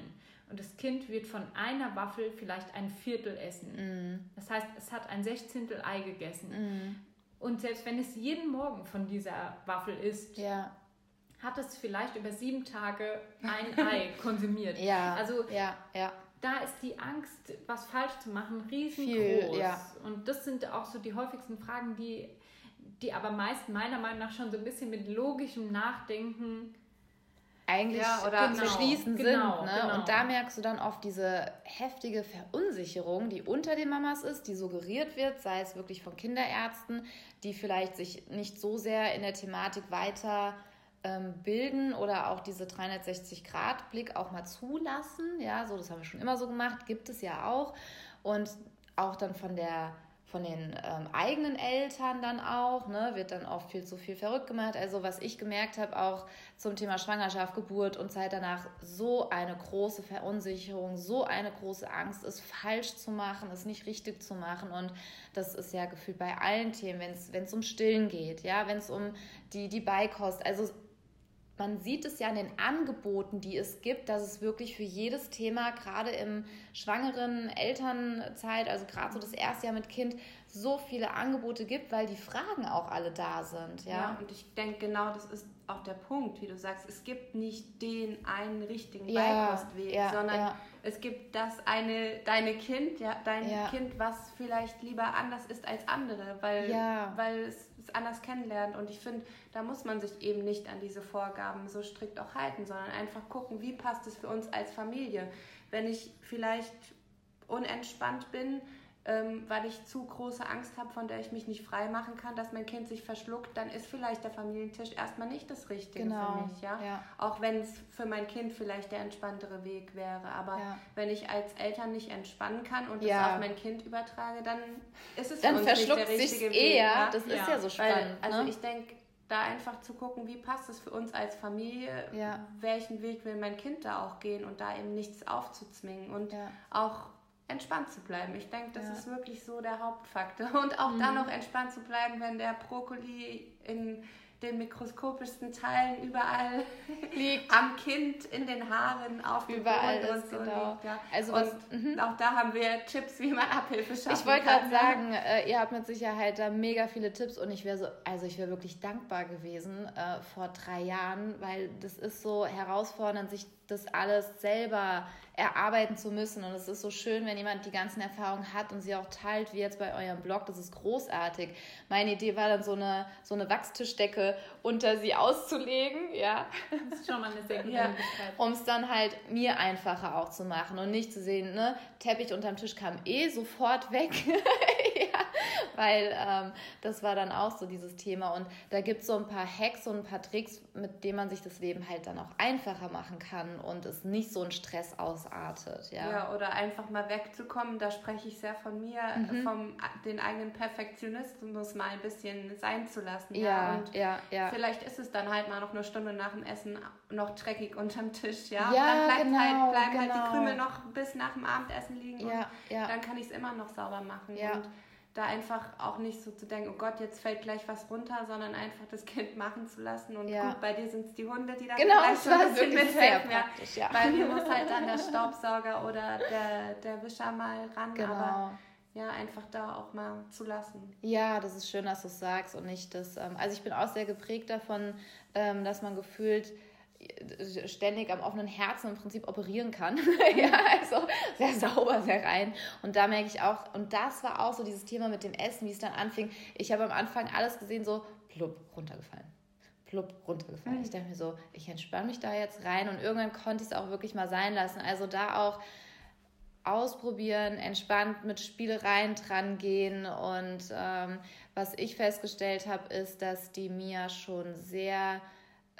Und das Kind wird von einer Waffel vielleicht ein Viertel essen. Mm. Das heißt, es hat ein Sechzehntel Ei gegessen. Mm. Und selbst wenn es jeden Morgen von dieser Waffel isst, ja. hat es vielleicht über sieben Tage ein Ei konsumiert. Ja. Also ja, ja. da ist die Angst, was falsch zu machen, riesengroß. Viel, ja. Und das sind auch so die häufigsten Fragen, die, die aber meist meiner Meinung nach schon so ein bisschen mit logischem Nachdenken eigentlich ja, oder genau, schließen genau, sind. Ne? Genau. Und da merkst du dann oft diese heftige Verunsicherung, die unter den Mamas ist, die suggeriert wird, sei es wirklich von Kinderärzten, die vielleicht sich nicht so sehr in der Thematik weiter ähm, bilden oder auch diese 360-Grad-Blick auch mal zulassen. Ja, so, das haben wir schon immer so gemacht, gibt es ja auch. Und auch dann von der von den ähm, eigenen Eltern dann auch, ne, wird dann oft viel zu viel verrückt gemacht. Also was ich gemerkt habe, auch zum Thema Schwangerschaft, Geburt und Zeit danach, so eine große Verunsicherung, so eine große Angst, es falsch zu machen, es nicht richtig zu machen. Und das ist ja gefühlt bei allen Themen, wenn es um Stillen geht, ja, wenn es um die, die Beikost, also man sieht es ja in den Angeboten, die es gibt, dass es wirklich für jedes Thema, gerade im schwangeren Elternzeit, also gerade so das erste Jahr mit Kind, so viele Angebote gibt, weil die Fragen auch alle da sind. Ja, ja und ich denke, genau das ist auch der Punkt, wie du sagst. Es gibt nicht den einen richtigen ja, Beikostweg, ja, sondern ja. es gibt das eine, deine Kind, ja, dein Kind, was vielleicht lieber anders ist als andere, weil, weil es es anders kennenlernt. Und ich finde, da muss man sich eben nicht an diese Vorgaben so strikt auch halten, sondern einfach gucken, wie passt es für uns als Familie. Wenn ich vielleicht unentspannt bin, ähm, weil ich zu große Angst habe, von der ich mich nicht frei machen kann, dass mein Kind sich verschluckt, dann ist vielleicht der Familientisch erstmal nicht das Richtige genau. für mich. Ja? ja. Auch wenn es für mein Kind vielleicht der entspanntere Weg wäre. Aber ja. wenn ich als Eltern nicht entspannen kann und ja. das auf mein Kind übertrage, dann ist es dann für uns nicht der richtige Weg. Eher. Das ist ja so spannend. Weil, also ne? ich denke, da einfach zu gucken, wie passt es für uns als Familie, welchen Weg will mein Kind da auch gehen und da eben nichts aufzuzwingen und auch entspannt zu bleiben. Ich denke, das ja. ist wirklich so der Hauptfaktor. Und auch mhm. dann noch entspannt zu bleiben, wenn der Brokkoli in den mikroskopischsten Teilen überall liegt. Am Kind, in den Haaren, auf dem überall Boden und so genau. liegt. Ja. Also was, und auch da haben wir Tipps, wie man Abhilfe schafft. Ich wollte gerade sagen, äh, ihr habt mit Sicherheit da mega viele Tipps und ich wäre so, also ich wäre wirklich dankbar gewesen äh, vor drei Jahren, weil das ist so herausfordernd, sich das alles selber erarbeiten zu müssen. Und es ist so schön, wenn jemand die ganzen Erfahrungen hat und sie auch teilt, wie jetzt bei eurem Blog. Das ist großartig. Meine Idee war dann so eine, so eine Wachstischdecke unter sie auszulegen, ja. Das ist schon mal eine sehr gute ja. Um es dann halt mir einfacher auch zu machen und nicht zu sehen, ne, Teppich unterm Tisch kam eh sofort weg. weil ähm, das war dann auch so dieses Thema. Und da gibt es so ein paar Hacks und ein paar Tricks, mit denen man sich das Leben halt dann auch einfacher machen kann und es nicht so ein Stress ausartet. Ja, ja oder einfach mal wegzukommen, da spreche ich sehr von mir, mhm. vom den eigenen Perfektionismus mal ein bisschen sein zu lassen. Ja, ja. Und ja, ja. vielleicht ist es dann halt mal noch eine Stunde nach dem Essen noch dreckig unterm Tisch, ja. ja dann bleibt genau, halt, bleiben genau. halt die genau. Krümel noch bis nach dem Abendessen liegen ja, und ja. dann kann ich es immer noch sauber machen. Ja. Und da einfach auch nicht so zu denken, oh Gott, jetzt fällt gleich was runter, sondern einfach das Kind machen zu lassen. Und ja. gut, bei dir sind es die Hunde, die da genau, vielleicht so ein bisschen mithelfen. Ja. Weil mir muss halt dann der Staubsauger oder der, der Wischer mal ran. Genau. Aber ja, einfach da auch mal zu lassen. Ja, das ist schön, dass du es sagst und nicht das. Ähm, also ich bin auch sehr geprägt davon, ähm, dass man gefühlt ständig am offenen Herzen im Prinzip operieren kann. ja, also sehr sauber, sehr rein. Und da merke ich auch, und das war auch so dieses Thema mit dem Essen, wie es dann anfing. Ich habe am Anfang alles gesehen, so plupp, runtergefallen. Plupp, runtergefallen. Mhm. Ich dachte mir so, ich entspanne mich da jetzt rein und irgendwann konnte ich es auch wirklich mal sein lassen. Also da auch ausprobieren, entspannt mit Spielereien dran gehen. Und ähm, was ich festgestellt habe, ist, dass die Mia schon sehr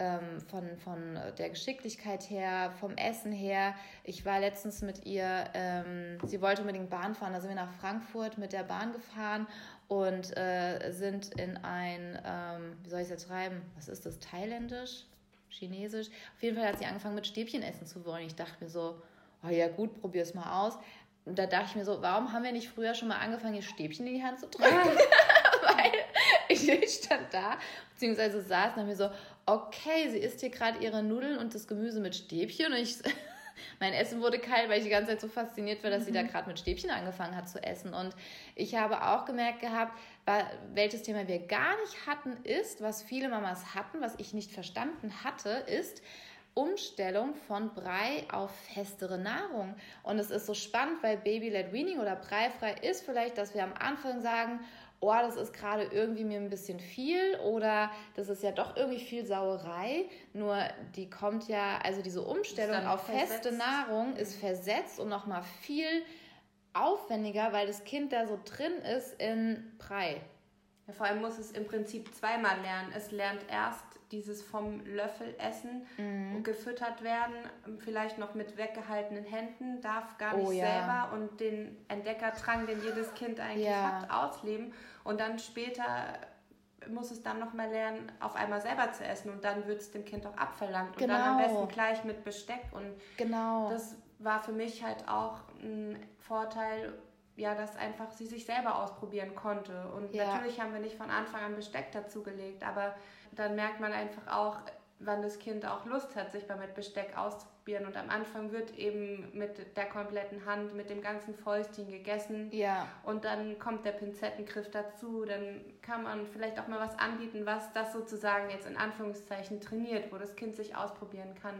ähm, von, von der Geschicklichkeit her, vom Essen her. Ich war letztens mit ihr, ähm, sie wollte unbedingt Bahn fahren, da sind wir nach Frankfurt mit der Bahn gefahren und äh, sind in ein, ähm, wie soll ich es jetzt schreiben, was ist das, thailändisch? Chinesisch. Auf jeden Fall hat sie angefangen mit Stäbchen essen zu wollen. Ich dachte mir so, oh ja gut, probier es mal aus. Und da dachte ich mir so, warum haben wir nicht früher schon mal angefangen, ihr Stäbchen in die Hand zu drücken? Weil ich stand da, beziehungsweise saß und habe mir so, okay, sie isst hier gerade ihre Nudeln und das Gemüse mit Stäbchen und ich, mein Essen wurde kalt, weil ich die ganze Zeit so fasziniert war, dass mhm. sie da mhm. gerade mit Stäbchen angefangen hat zu essen. Und ich habe auch gemerkt gehabt, welches Thema wir gar nicht hatten, ist, was viele Mamas hatten, was ich nicht verstanden hatte, ist, Umstellung von Brei auf festere Nahrung. Und es ist so spannend, weil Baby-led Weaning oder breifrei ist vielleicht, dass wir am Anfang sagen, oh, das ist gerade irgendwie mir ein bisschen viel oder das ist ja doch irgendwie viel Sauerei. Nur die kommt ja, also diese Umstellung auf versetzt. feste Nahrung ist versetzt und nochmal viel aufwendiger, weil das Kind da so drin ist in Brei. Ja, vor allem muss es im Prinzip zweimal lernen. Es lernt erst dieses vom Löffel essen mhm. und gefüttert werden, vielleicht noch mit weggehaltenen Händen, darf gar nicht oh, ja. selber und den Entdeckerdrang, den jedes Kind eigentlich ja. hat, ausleben. Und dann später muss es dann noch mal lernen, auf einmal selber zu essen und dann wird es dem Kind auch abverlangt genau. und dann am genau. besten gleich mit Besteck und genau. das war für mich halt auch ein Vorteil, ja, dass einfach sie sich selber ausprobieren konnte und ja. natürlich haben wir nicht von Anfang an Besteck dazugelegt, aber dann merkt man einfach auch, wann das Kind auch Lust hat, sich mal mit Besteck auszuprobieren. Und am Anfang wird eben mit der kompletten Hand, mit dem ganzen Fäustchen gegessen. Ja. Und dann kommt der Pinzettengriff dazu. Dann kann man vielleicht auch mal was anbieten, was das sozusagen jetzt in Anführungszeichen trainiert, wo das Kind sich ausprobieren kann,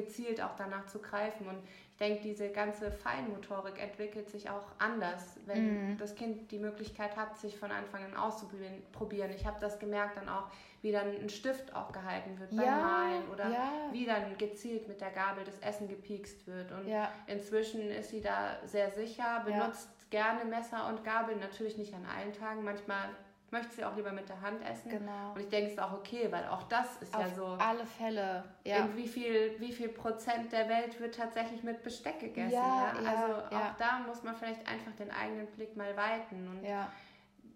gezielt auch danach zu greifen. Und denke, diese ganze Feinmotorik entwickelt sich auch anders, wenn mhm. das Kind die Möglichkeit hat, sich von Anfang an auszuprobieren. Ich habe das gemerkt dann auch, wie dann ein Stift auch gehalten wird beim ja, Malen oder ja. wie dann gezielt mit der Gabel das Essen gepiekst wird. Und ja. inzwischen ist sie da sehr sicher, benutzt gerne Messer und Gabel, natürlich nicht an allen Tagen. Manchmal möchte sie auch lieber mit der Hand essen. Genau. Und ich denke, es ist auch okay, weil auch das ist Auf ja so. alle Fälle. Ja. In wie viel, wie viel Prozent der Welt wird tatsächlich mit Besteck gegessen? Ja, ja? Also auch da muss man vielleicht einfach den eigenen Blick mal weiten. Und ja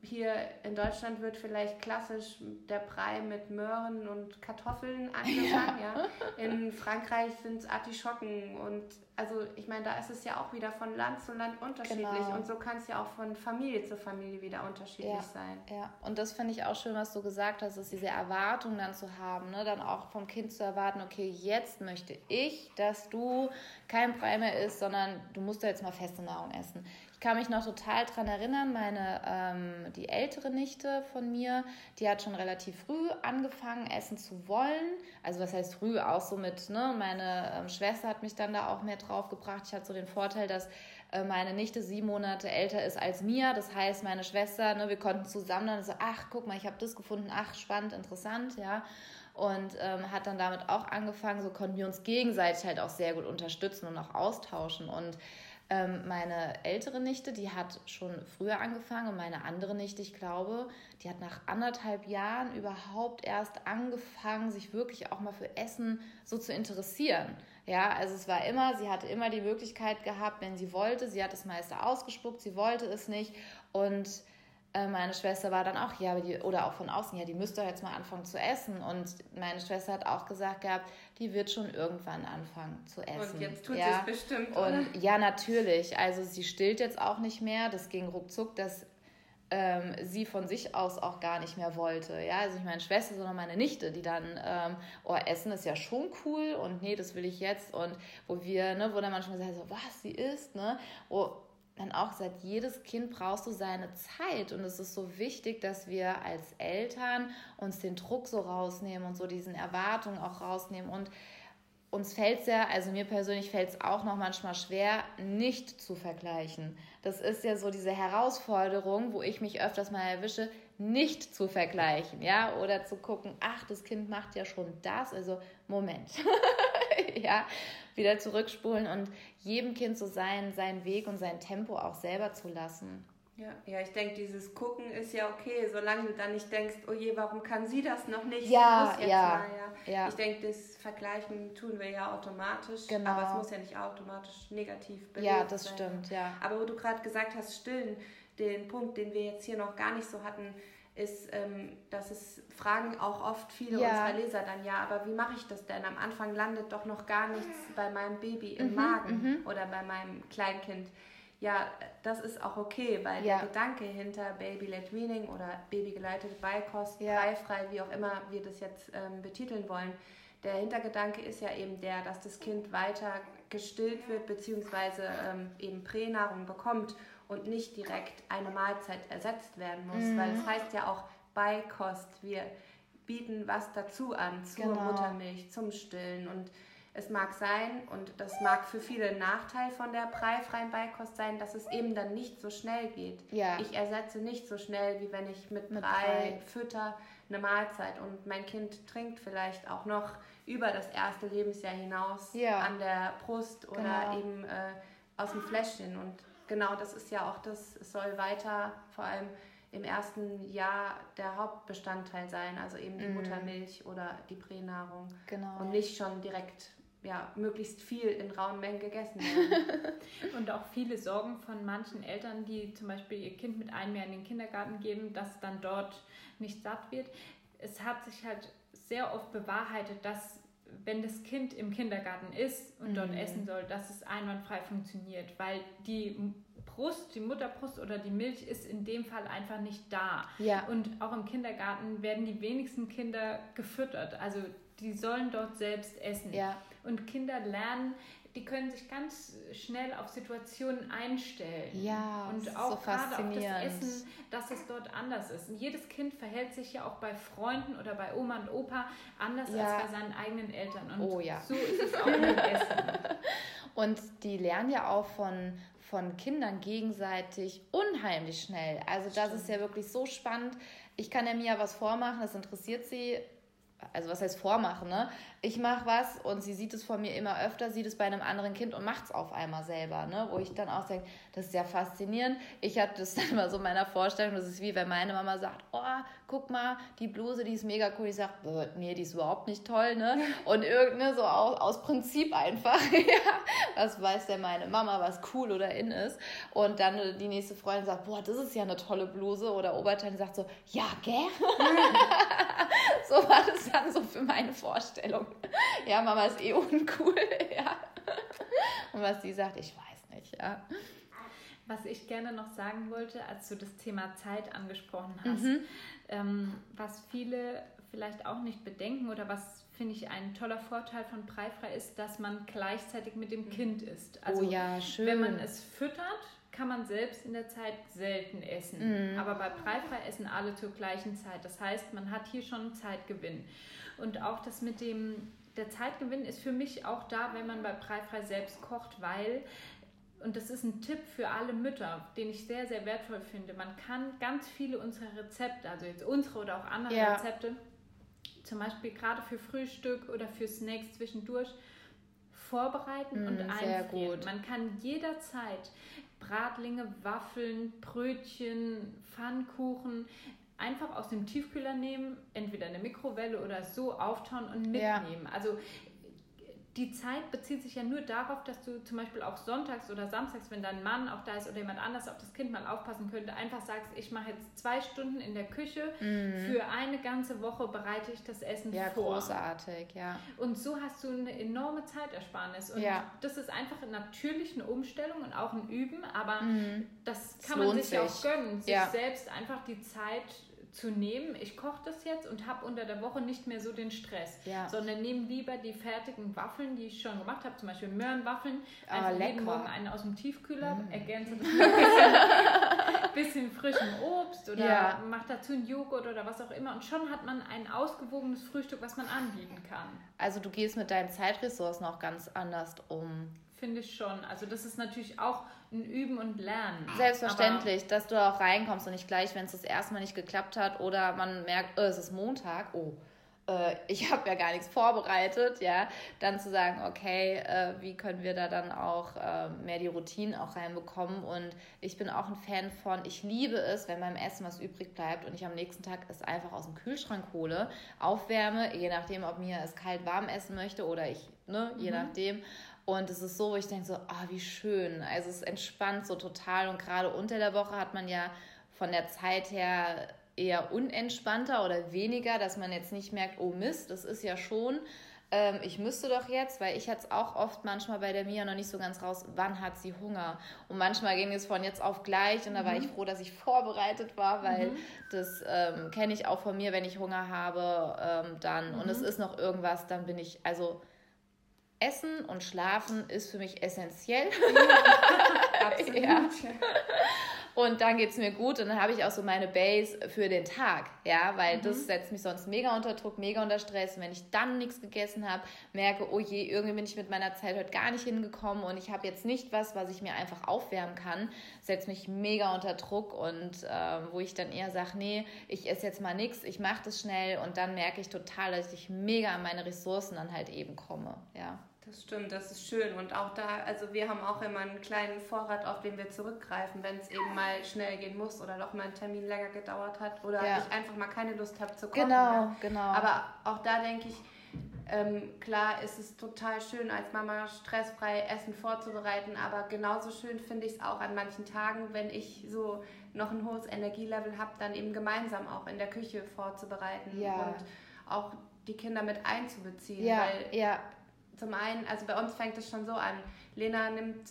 hier in Deutschland wird vielleicht klassisch der Brei mit Möhren und Kartoffeln angefangen. Ja. ja. In Frankreich sind es Artischocken und also ich meine, da ist es ja auch wieder von Land zu Land unterschiedlich genau. und so kann es ja auch von Familie zu Familie wieder unterschiedlich ja. sein. Ja, und das finde ich auch schön, was du gesagt hast, ist diese Erwartung dann zu haben, ne? dann auch vom Kind zu erwarten, okay, jetzt möchte ich, dass du kein Brei mehr isst, sondern du musst da jetzt mal feste Nahrung essen kann mich noch total daran erinnern, meine, ähm, die ältere Nichte von mir, die hat schon relativ früh angefangen, essen zu wollen. Also was heißt früh, auch so mit, ne? Meine ähm, Schwester hat mich dann da auch mehr drauf gebracht. Ich hatte so den Vorteil, dass äh, meine Nichte sieben Monate älter ist als mir. Das heißt, meine Schwester, ne, wir konnten zusammen dann so, ach, guck mal, ich habe das gefunden, ach, spannend, interessant, ja und ähm, hat dann damit auch angefangen. So konnten wir uns gegenseitig halt auch sehr gut unterstützen und auch austauschen. Und ähm, meine ältere Nichte, die hat schon früher angefangen und meine andere Nichte, ich glaube, die hat nach anderthalb Jahren überhaupt erst angefangen, sich wirklich auch mal für Essen so zu interessieren. Ja, also es war immer, sie hatte immer die Möglichkeit gehabt, wenn sie wollte, sie hat das meiste ausgespuckt, sie wollte es nicht und meine Schwester war dann auch, ja, die, oder auch von außen, ja, die müsste jetzt mal anfangen zu essen. Und meine Schwester hat auch gesagt gehabt, die wird schon irgendwann anfangen zu essen. Und jetzt tut ja. sie es bestimmt. Und oder? ja, natürlich. Also sie stillt jetzt auch nicht mehr. Das ging ruckzuck, dass ähm, sie von sich aus auch gar nicht mehr wollte. Ja, also nicht meine Schwester, sondern meine Nichte, die dann, ähm, oh, Essen ist ja schon cool und nee, das will ich jetzt. Und wo wir, ne, wo dann manchmal sagen, so, was, sie isst, ne? Oh, dann auch sagt, jedes Kind brauchst du seine Zeit. Und es ist so wichtig, dass wir als Eltern uns den Druck so rausnehmen und so diesen Erwartungen auch rausnehmen. Und uns fällt es ja, also mir persönlich fällt es auch noch manchmal schwer, nicht zu vergleichen. Das ist ja so diese Herausforderung, wo ich mich öfters mal erwische, nicht zu vergleichen, ja, oder zu gucken, ach, das Kind macht ja schon das, also Moment, ja, wieder zurückspulen und jedem Kind so sein, seinen Weg und sein Tempo auch selber zu lassen. Ja, ja, ich denke, dieses Gucken ist ja okay, solange du dann nicht denkst, oh je, warum kann sie das noch nicht? Ja, ja, mal, ja, ja. Ich denke, das Vergleichen tun wir ja automatisch, genau. aber es muss ja nicht automatisch negativ belegt Ja, das sein. stimmt, ja. Aber wo du gerade gesagt hast, stillen, den Punkt, den wir jetzt hier noch gar nicht so hatten, ist, ähm, dass es fragen auch oft viele ja. unserer Leser dann, ja, aber wie mache ich das denn? Am Anfang landet doch noch gar nichts bei meinem Baby im mhm, Magen mhm. oder bei meinem Kleinkind. Ja, das ist auch okay, weil ja. der Gedanke hinter Baby-led Weaning oder babygeleitete Beikost, ja. freifrei, wie auch immer wir das jetzt ähm, betiteln wollen, der Hintergedanke ist ja eben der, dass das Kind weiter gestillt wird, beziehungsweise ähm, eben Pränahrung bekommt und nicht direkt eine Mahlzeit ersetzt werden muss, mhm. weil es heißt ja auch Beikost. Wir bieten was dazu an zur genau. Muttermilch, zum Stillen und es mag sein, und das mag für viele ein Nachteil von der breifreien Beikost sein, dass es eben dann nicht so schnell geht. Ja. Ich ersetze nicht so schnell, wie wenn ich mit, mit Brei, Brei fütter eine Mahlzeit und mein Kind trinkt vielleicht auch noch über das erste Lebensjahr hinaus ja. an der Brust oder genau. eben äh, aus dem Fläschchen. Und genau das ist ja auch das, es soll weiter vor allem im ersten Jahr der Hauptbestandteil sein, also eben die mm. Muttermilch oder die Pränahrung. Genau. Und nicht schon direkt ja, möglichst viel in rauen Mengen gegessen werden. und auch viele Sorgen von manchen Eltern, die zum Beispiel ihr Kind mit einem Jahr in den Kindergarten geben, dass dann dort nicht satt wird. Es hat sich halt sehr oft bewahrheitet, dass wenn das Kind im Kindergarten ist und dort mhm. essen soll, dass es einwandfrei funktioniert, weil die Brust, die Mutterbrust oder die Milch ist in dem Fall einfach nicht da. Ja. Und auch im Kindergarten werden die wenigsten Kinder gefüttert. Also die sollen dort selbst essen. Ja. Und Kinder lernen, die können sich ganz schnell auf Situationen einstellen. Ja, und auch so gerade auf das Essen, dass es dort anders ist. Und jedes Kind verhält sich ja auch bei Freunden oder bei Oma und Opa anders ja. als bei seinen eigenen Eltern. Und oh, ja. so ist es auch mit Essen. Und die lernen ja auch von, von Kindern gegenseitig unheimlich schnell. Also das Stimmt. ist ja wirklich so spannend. Ich kann ja Mia was vormachen, das interessiert sie also was heißt vormachen, ne? Ich mache was und sie sieht es von mir immer öfter, sieht es bei einem anderen Kind und macht es auf einmal selber, ne? Wo ich dann auch denke, das ist ja faszinierend. Ich habe das dann immer so in meiner Vorstellung, das ist wie wenn meine Mama sagt, oh, guck mal, die Bluse, die ist mega cool. Ich sage, nee, die ist überhaupt nicht toll, ne? Und irgendeine so aus, aus Prinzip einfach, ja. Was weiß denn meine Mama, was cool oder in ist. Und dann die nächste Freundin sagt, boah, das ist ja eine tolle Bluse. Oder Oberteil sagt so, ja, gell? so war das dann so für meine Vorstellung. Ja, Mama ist eh uncool, ja. Und was sie sagt, ich weiß nicht, ja. Was ich gerne noch sagen wollte, als du das Thema Zeit angesprochen hast, mhm. ähm, was viele vielleicht auch nicht bedenken oder was finde ich ein toller Vorteil von Breifrei ist, dass man gleichzeitig mit dem Kind ist. Oh also oh ja, schön. Wenn man es füttert, kann man selbst in der Zeit selten essen. Mhm. Aber bei Breifrei essen alle zur gleichen Zeit. Das heißt, man hat hier schon einen Zeitgewinn. Und auch das mit dem, der Zeitgewinn ist für mich auch da, wenn man bei Breifrei selbst kocht, weil und das ist ein Tipp für alle Mütter, den ich sehr, sehr wertvoll finde. Man kann ganz viele unserer Rezepte, also jetzt unsere oder auch andere ja. Rezepte, zum Beispiel gerade für Frühstück oder für Snacks zwischendurch, vorbereiten mm, und einfrieren. Man kann jederzeit Bratlinge, Waffeln, Brötchen, Pfannkuchen einfach aus dem Tiefkühler nehmen, entweder in der Mikrowelle oder so auftauen und mitnehmen. Ja. Also die Zeit bezieht sich ja nur darauf, dass du zum Beispiel auch sonntags oder samstags, wenn dein Mann auch da ist oder jemand anders auf das Kind mal aufpassen könnte, einfach sagst, ich mache jetzt zwei Stunden in der Küche, mhm. für eine ganze Woche bereite ich das Essen ja, vor. Ja, großartig, ja. Und so hast du eine enorme Zeitersparnis. Und ja. das ist einfach natürlich eine Umstellung und auch ein Üben, aber mhm. das kann das man sich, sich auch gönnen, sich ja. selbst einfach die Zeit zu nehmen, ich koche das jetzt und habe unter der Woche nicht mehr so den Stress, ja. sondern nehme lieber die fertigen Waffeln, die ich schon gemacht habe, zum Beispiel Möhrenwaffeln, einfach lecker. jeden Morgen einen aus dem Tiefkühler, mm. ergänze das mit ein bisschen, bisschen frischem Obst oder ja. mache dazu einen Joghurt oder was auch immer und schon hat man ein ausgewogenes Frühstück, was man anbieten kann. Also du gehst mit deinen Zeitressourcen auch ganz anders um. Finde ich schon. Also das ist natürlich auch ein Üben und Lernen. Selbstverständlich, dass du auch reinkommst und nicht gleich, wenn es das erste Mal nicht geklappt hat oder man merkt, oh, es ist Montag, oh, äh, ich habe ja gar nichts vorbereitet, ja, dann zu sagen, okay, äh, wie können wir da dann auch äh, mehr die Routinen auch reinbekommen und ich bin auch ein Fan von, ich liebe es, wenn beim Essen was übrig bleibt und ich am nächsten Tag es einfach aus dem Kühlschrank hole, aufwärme, je nachdem, ob mir es kalt warm essen möchte oder ich, ne, je mhm. nachdem und es ist so, wo ich denke so, ah, wie schön. Also es entspannt so total. Und gerade unter der Woche hat man ja von der Zeit her eher unentspannter oder weniger, dass man jetzt nicht merkt, oh Mist, das ist ja schon, ähm, ich müsste doch jetzt, weil ich hatte es auch oft manchmal bei der Mia noch nicht so ganz raus, wann hat sie Hunger? Und manchmal ging es von jetzt auf gleich und da mhm. war ich froh, dass ich vorbereitet war, weil mhm. das ähm, kenne ich auch von mir, wenn ich Hunger habe, ähm, dann mhm. und es mhm. ist noch irgendwas, dann bin ich, also Essen und Schlafen ist für mich essentiell. Ja, absolut. ja. und dann geht es mir gut und dann habe ich auch so meine Base für den Tag, ja, weil mhm. das setzt mich sonst mega unter Druck, mega unter Stress. Und wenn ich dann nichts gegessen habe, merke, oh je, irgendwie bin ich mit meiner Zeit heute gar nicht hingekommen und ich habe jetzt nicht was, was ich mir einfach aufwärmen kann, setzt mich mega unter Druck und äh, wo ich dann eher sage, nee, ich esse jetzt mal nichts, ich mache das schnell und dann merke ich total, dass ich mega an meine Ressourcen dann halt eben komme, ja. Das stimmt, das ist schön. Und auch da, also wir haben auch immer einen kleinen Vorrat, auf den wir zurückgreifen, wenn es eben mal schnell gehen muss oder doch mal ein Termin länger gedauert hat oder ja. ich einfach mal keine Lust habe zu kochen. Genau, ja. genau. Aber auch da denke ich, ähm, klar ist es total schön, als Mama stressfrei Essen vorzubereiten, aber genauso schön finde ich es auch an manchen Tagen, wenn ich so noch ein hohes Energielevel habe, dann eben gemeinsam auch in der Küche vorzubereiten ja. und auch die Kinder mit einzubeziehen. Ja, weil ja zum einen, also bei uns fängt es schon so an, Lena nimmt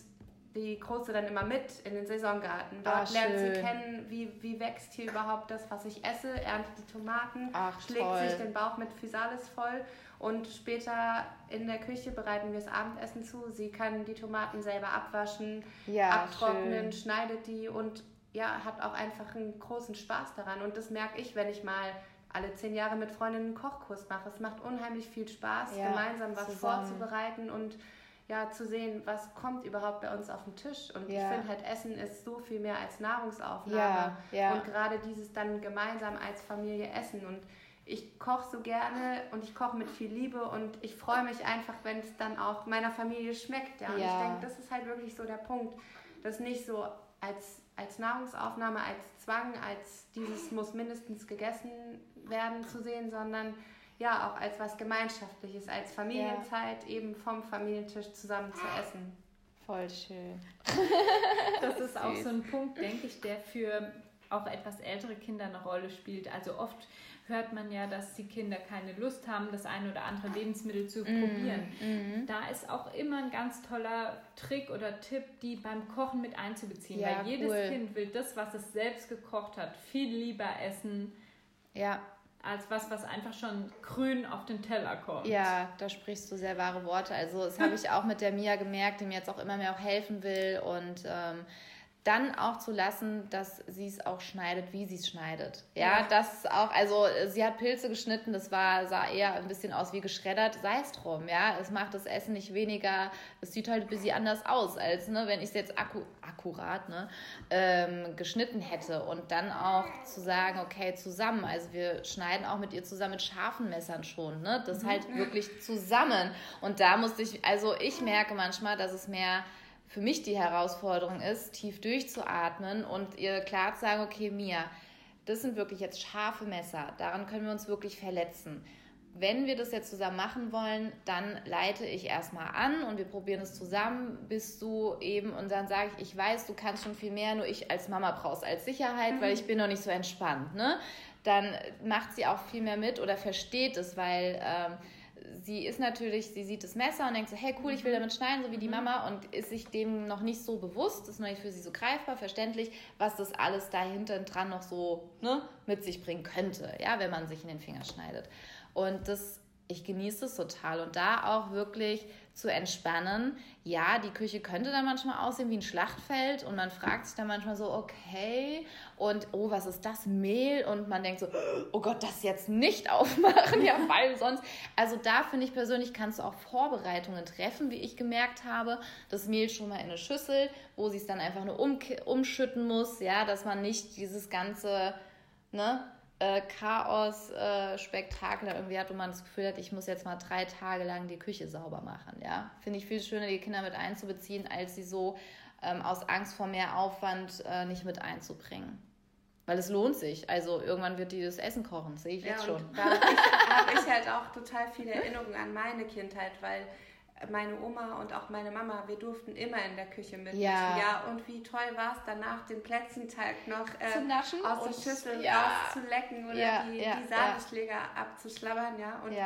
die Große dann immer mit in den Saisongarten. Dort Ach, lernt sie kennen, wie, wie wächst hier überhaupt das, was ich esse, erntet die Tomaten, Ach, schlägt toll. sich den Bauch mit Physalis voll und später in der Küche bereiten wir das Abendessen zu. Sie kann die Tomaten selber abwaschen, ja, abtrocknen, schön. schneidet die und ja, hat auch einfach einen großen Spaß daran. Und das merke ich, wenn ich mal alle zehn Jahre mit Freundinnen einen Kochkurs mache. Es macht unheimlich viel Spaß, ja, gemeinsam was zusammen. vorzubereiten und ja, zu sehen, was kommt überhaupt bei uns auf den Tisch. Und ja. ich finde halt, Essen ist so viel mehr als Nahrungsaufnahme. Ja. Und gerade dieses dann gemeinsam als Familie essen. Und ich koche so gerne und ich koche mit viel Liebe und ich freue mich einfach, wenn es dann auch meiner Familie schmeckt. Ja. Und ich denke, das ist halt wirklich so der Punkt, dass nicht so als, als Nahrungsaufnahme, als Zwang, als dieses muss mindestens gegessen werden zu sehen, sondern ja auch als was Gemeinschaftliches, als Familienzeit ja. eben vom Familientisch zusammen zu essen. Voll schön. Das ist auch so ein Punkt, denke ich, der für auch etwas ältere Kinder eine Rolle spielt. Also oft hört man ja, dass die Kinder keine Lust haben, das eine oder andere Lebensmittel zu mm, probieren. Mm. Da ist auch immer ein ganz toller Trick oder Tipp, die beim Kochen mit einzubeziehen. Ja, Weil jedes cool. Kind will das, was es selbst gekocht hat, viel lieber essen. Ja als was, was einfach schon grün auf den Teller kommt. Ja, da sprichst du sehr wahre Worte. Also das habe ich auch mit der Mia gemerkt, die mir jetzt auch immer mehr auch helfen will und ähm, dann auch zu lassen, dass sie es auch schneidet, wie sie es schneidet. Ja, ja, das auch, also sie hat Pilze geschnitten, das war, sah eher ein bisschen aus wie geschreddert, sei es drum, ja. Es macht das Essen nicht weniger, es sieht halt ein bisschen anders aus, als ne, wenn ich es jetzt akku, akkurat ne, ähm, geschnitten hätte. Und dann auch zu sagen, okay, zusammen, also wir schneiden auch mit ihr zusammen mit scharfen Messern schon, ne? Das halt mhm. wirklich zusammen. Und da musste ich, also ich merke manchmal, dass es mehr für mich die Herausforderung ist, tief durchzuatmen und ihr klar zu sagen, okay, Mia, das sind wirklich jetzt scharfe Messer, daran können wir uns wirklich verletzen. Wenn wir das jetzt zusammen machen wollen, dann leite ich erstmal an und wir probieren es zusammen, bis du eben, und dann sage ich, ich weiß, du kannst schon viel mehr, nur ich als Mama brauchst als Sicherheit, mhm. weil ich bin noch nicht so entspannt. Ne? Dann macht sie auch viel mehr mit oder versteht es, weil ähm, sie ist natürlich, sie sieht das Messer und denkt so, hey cool, ich will damit schneiden, so wie die mhm. Mama und ist sich dem noch nicht so bewusst, ist noch nicht für sie so greifbar, verständlich, was das alles dahinter dran noch so ne, mit sich bringen könnte, ja, wenn man sich in den Finger schneidet. Und das ich genieße es total. Und da auch wirklich zu entspannen. Ja, die Küche könnte dann manchmal aussehen wie ein Schlachtfeld und man fragt sich dann manchmal so, okay, und oh, was ist das? Mehl? Und man denkt so, oh Gott, das jetzt nicht aufmachen, ja, weil sonst. Also da finde ich persönlich, kannst du auch Vorbereitungen treffen, wie ich gemerkt habe. Das Mehl schon mal in eine Schüssel, wo sie es dann einfach nur um, umschütten muss, ja, dass man nicht dieses ganze, ne, äh, Chaos-Spektakel äh, irgendwie hat, wo man das Gefühl hat, ich muss jetzt mal drei Tage lang die Küche sauber machen. Ja? Finde ich viel schöner, die Kinder mit einzubeziehen, als sie so ähm, aus Angst vor mehr Aufwand äh, nicht mit einzubringen. Weil es lohnt sich. Also irgendwann wird die das Essen kochen, sehe ich ja, jetzt schon. Da habe ich halt auch total viele Erinnerungen an meine Kindheit, weil meine Oma und auch meine Mama, wir durften immer in der Küche mit. Ja. ja und wie toll war es danach, den Plätzchenteig noch äh, aus der Schüssel ja. rauszulecken oder ja, die, ja, die Sahneschläger abzuschlabbern, ja. Und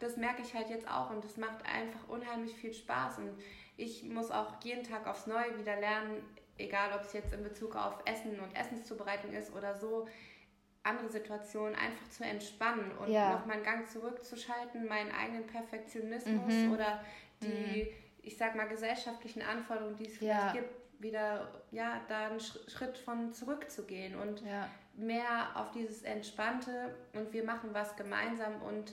das merke ich halt jetzt auch und das macht einfach unheimlich viel Spaß. Und ich muss auch jeden Tag aufs Neue wieder lernen, egal ob es jetzt in Bezug auf Essen und Essenszubereitung ist oder so, andere Situationen einfach zu entspannen und ja. nochmal einen Gang zurückzuschalten, meinen eigenen Perfektionismus mhm. oder die, mhm. ich sag mal, gesellschaftlichen Anforderungen, die es vielleicht ja. gibt, wieder, ja, da einen Schritt von zurückzugehen und ja. mehr auf dieses Entspannte und wir machen was gemeinsam und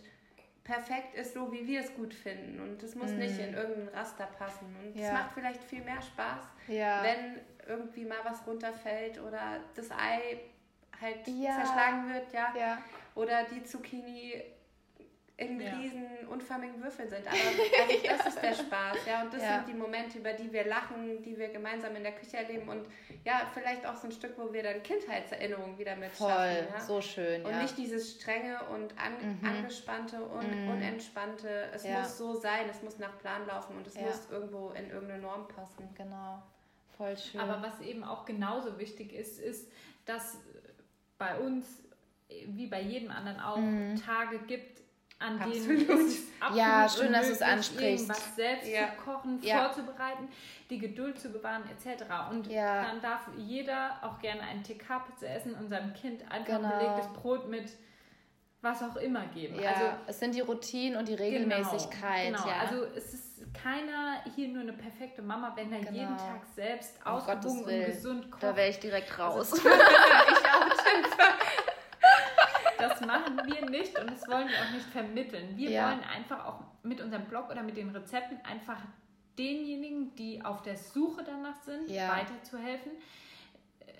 perfekt ist so, wie wir es gut finden und es muss mm. nicht in irgendein Raster passen und es macht vielleicht viel mehr Spaß, ja. wenn irgendwie mal was runterfällt oder das Ei halt zerschlagen wird, ja, oder die Zucchini in ja. riesen unförmigen Würfeln sind. Aber also das ist der Spaß, ja. Und das ja. sind die Momente, über die wir lachen, die wir gemeinsam in der Küche erleben und ja, vielleicht auch so ein Stück, wo wir dann Kindheitserinnerungen wieder mit Voll, schaffen. Ja? so schön. Und ja. nicht dieses strenge und an, mhm. angespannte und mhm. unentspannte. Es muss so sein, es muss nach Plan laufen und es muss irgendwo in irgendeine Norm passen. Genau. Voll schön. Aber was eben auch genauso wichtig ist, ist, dass bei uns wie bei jedem anderen auch mhm. Tage gibt, an absolut. denen es ja, schön, dass du es ansprichst. was selbst ja. zu kochen, ja. vorzubereiten, die Geduld zu bewahren etc. Und ja. dann darf jeder auch gerne einen TK-Pizza essen und seinem Kind einfach genau. belegtes Brot mit was auch immer geben. Ja, also, es sind die Routinen und die genau, Regelmäßigkeit. Genau, genau. Ja. also es ist keiner hier nur eine perfekte Mama, wenn er genau. jeden Tag selbst um ausgewogen und gesund kocht. Da wäre ich direkt raus. Also, ich auch, das machen wir nicht und das wollen wir auch nicht vermitteln. Wir ja. wollen einfach auch mit unserem Blog oder mit den Rezepten einfach denjenigen, die auf der Suche danach sind, ja. weiterzuhelfen.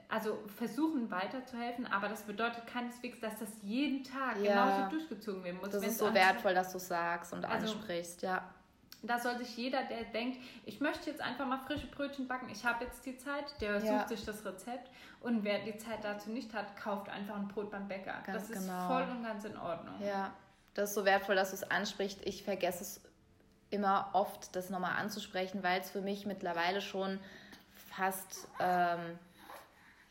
Also versuchen weiterzuhelfen, aber das bedeutet keineswegs, dass das jeden Tag ja. genauso durchgezogen werden muss. Das ist so wertvoll, dass du sagst und also, ansprichst, ja da soll sich jeder, der denkt, ich möchte jetzt einfach mal frische Brötchen backen, ich habe jetzt die Zeit, der ja. sucht sich das Rezept und wer die Zeit dazu nicht hat, kauft einfach ein Brot beim Bäcker. Ganz das ist genau. voll und ganz in Ordnung. Ja, das ist so wertvoll, dass du es ansprichst. Ich vergesse es immer oft, das nochmal anzusprechen, weil es für mich mittlerweile schon fast... Ähm,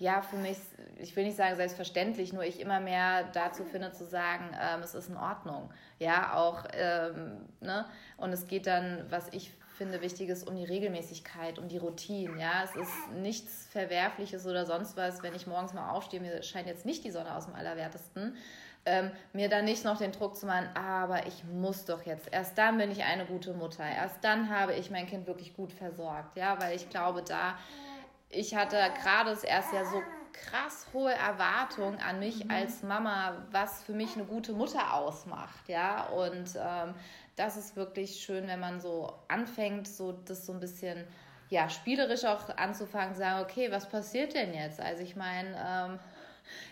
ja, für mich, ich will nicht sagen selbstverständlich, nur ich immer mehr dazu finde zu sagen, ähm, es ist in Ordnung. Ja, auch, ähm, ne? Und es geht dann, was ich finde wichtig ist, um die Regelmäßigkeit, um die Routine. Ja, es ist nichts Verwerfliches oder sonst was, wenn ich morgens mal aufstehe, mir scheint jetzt nicht die Sonne aus dem Allerwertesten. Ähm, mir dann nicht noch den Druck zu machen, aber ich muss doch jetzt. Erst dann bin ich eine gute Mutter. Erst dann habe ich mein Kind wirklich gut versorgt. Ja, weil ich glaube, da ich hatte gerade das erste Jahr so krass hohe Erwartungen an mich mhm. als Mama, was für mich eine gute Mutter ausmacht, ja. Und ähm, das ist wirklich schön, wenn man so anfängt, so das so ein bisschen ja spielerisch auch anzufangen, sagen, okay, was passiert denn jetzt? Also ich meine, ähm,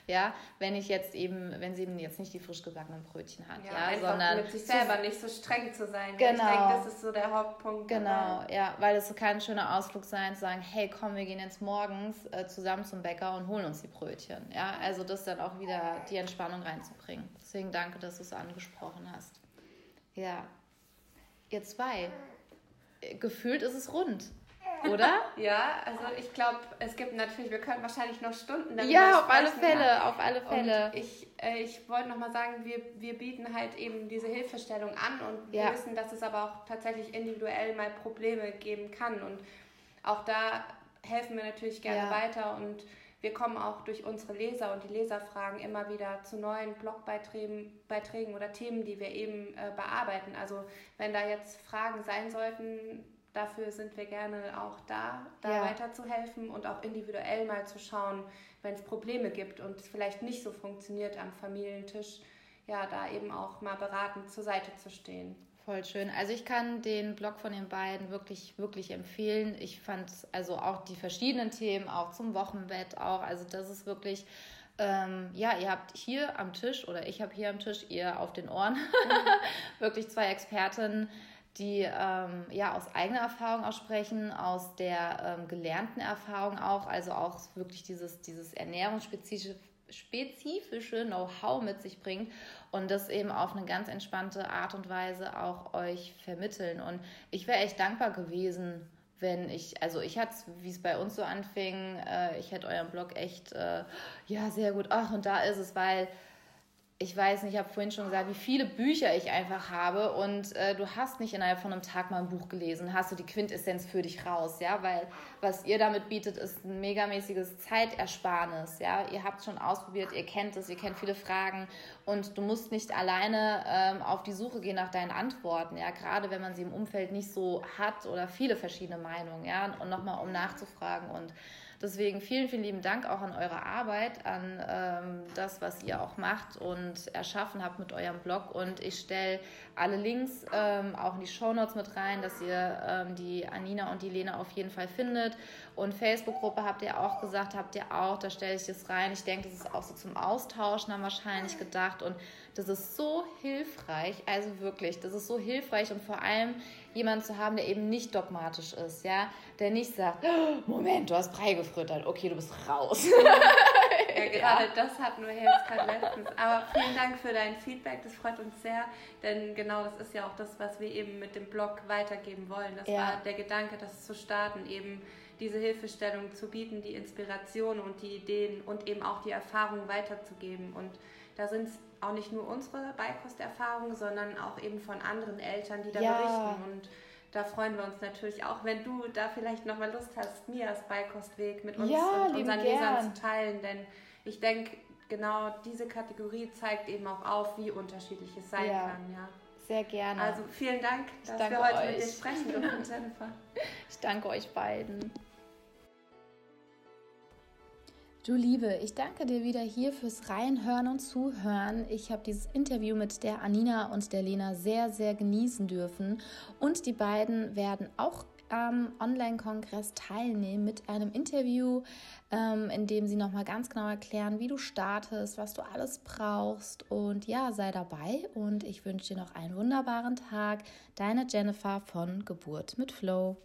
ja, wenn ich jetzt eben, wenn sie eben jetzt nicht die frisch gebackenen Brötchen hat, ja, ja sondern mit sich selber nicht so streng zu sein. Genau. Ich denke, das ist so der Hauptpunkt. Genau, dabei. ja, weil es so kein schöner Ausflug sein, zu sagen, hey, komm, wir gehen jetzt morgens äh, zusammen zum Bäcker und holen uns die Brötchen. Ja, also das dann auch wieder die Entspannung reinzubringen. Deswegen danke, dass du es angesprochen hast. Ja, ihr zwei, gefühlt ist es rund oder? ja, also ich glaube, es gibt natürlich, wir können wahrscheinlich noch Stunden darüber Ja, auf alle Fälle, ja. auf alle Fälle. Und ich, äh, ich wollte nochmal sagen, wir, wir bieten halt eben diese Hilfestellung an und ja. wir wissen, dass es aber auch tatsächlich individuell mal Probleme geben kann und auch da helfen wir natürlich gerne ja. weiter und wir kommen auch durch unsere Leser und die Leserfragen immer wieder zu neuen Blogbeiträgen Beiträgen oder Themen, die wir eben äh, bearbeiten. Also wenn da jetzt Fragen sein sollten, dafür sind wir gerne auch da, da ja. weiterzuhelfen und auch individuell mal zu schauen, wenn es Probleme gibt und es vielleicht nicht so funktioniert am Familientisch, ja, da eben auch mal beratend zur Seite zu stehen. Voll schön. Also ich kann den Blog von den beiden wirklich, wirklich empfehlen. Ich fand also auch die verschiedenen Themen, auch zum Wochenbett auch, also das ist wirklich ähm, ja, ihr habt hier am Tisch oder ich habe hier am Tisch, ihr auf den Ohren, wirklich zwei Expertinnen, die ähm, ja aus eigener Erfahrung auch sprechen, aus der ähm, gelernten Erfahrung auch, also auch wirklich dieses, dieses ernährungsspezifische spezifische Know-how mit sich bringt und das eben auf eine ganz entspannte Art und Weise auch euch vermitteln. Und ich wäre echt dankbar gewesen, wenn ich, also ich hatte wie es bei uns so anfing, äh, ich hätte euren Blog echt, äh, ja, sehr gut, ach, und da ist es, weil ich weiß nicht, ich habe vorhin schon gesagt, wie viele Bücher ich einfach habe. Und äh, du hast nicht innerhalb von einem Tag mal ein Buch gelesen, hast du die Quintessenz für dich raus, ja, weil was ihr damit bietet, ist ein megamäßiges Zeitersparnis, ja, ihr habt schon ausprobiert, ihr kennt es, ihr kennt viele Fragen. Und du musst nicht alleine ähm, auf die Suche gehen nach deinen Antworten, ja, gerade wenn man sie im Umfeld nicht so hat oder viele verschiedene Meinungen, ja, und nochmal um nachzufragen und Deswegen vielen, vielen lieben Dank auch an eure Arbeit, an ähm, das, was ihr auch macht und erschaffen habt mit eurem Blog. Und ich stelle alle Links ähm, auch in die Shownotes mit rein, dass ihr ähm, die Anina und die Lena auf jeden Fall findet. Und Facebook-Gruppe habt ihr auch gesagt, habt ihr auch, da stelle ich es rein. Ich denke, das ist auch so zum Austauschen haben wahrscheinlich gedacht. Und das ist so hilfreich, also wirklich, das ist so hilfreich und vor allem jemanden zu haben, der eben nicht dogmatisch ist, ja, der nicht sagt, oh, Moment, du hast Brei gefüttert, okay, du bist raus. Ja, gerade ja. das hatten wir jetzt gerade letztens. Aber vielen Dank für dein Feedback, das freut uns sehr, denn genau das ist ja auch das, was wir eben mit dem Blog weitergeben wollen. Das ja. war der Gedanke, das zu starten, eben diese Hilfestellung zu bieten, die Inspiration und die Ideen und eben auch die Erfahrungen weiterzugeben. Und da sind es auch nicht nur unsere Beikosterfahrungen, sondern auch eben von anderen Eltern, die da ja. berichten. Und da freuen wir uns natürlich auch, wenn du da vielleicht nochmal Lust hast, Mias Beikostweg mit uns ja, und unseren Lesern zu teilen. Denn ich denke, genau diese Kategorie zeigt eben auch auf, wie unterschiedlich es sein ja. kann. Ja. Sehr gerne. Also vielen Dank, dass wir heute euch. mit dir sprechen dürfen, Jennifer. Ich danke euch beiden. Du Liebe, ich danke dir wieder hier fürs Reinhören und Zuhören. Ich habe dieses Interview mit der Anina und der Lena sehr, sehr genießen dürfen. Und die beiden werden auch am Online-Kongress teilnehmen mit einem Interview, ähm, in dem sie nochmal ganz genau erklären, wie du startest, was du alles brauchst. Und ja, sei dabei und ich wünsche dir noch einen wunderbaren Tag. Deine Jennifer von Geburt mit Flow.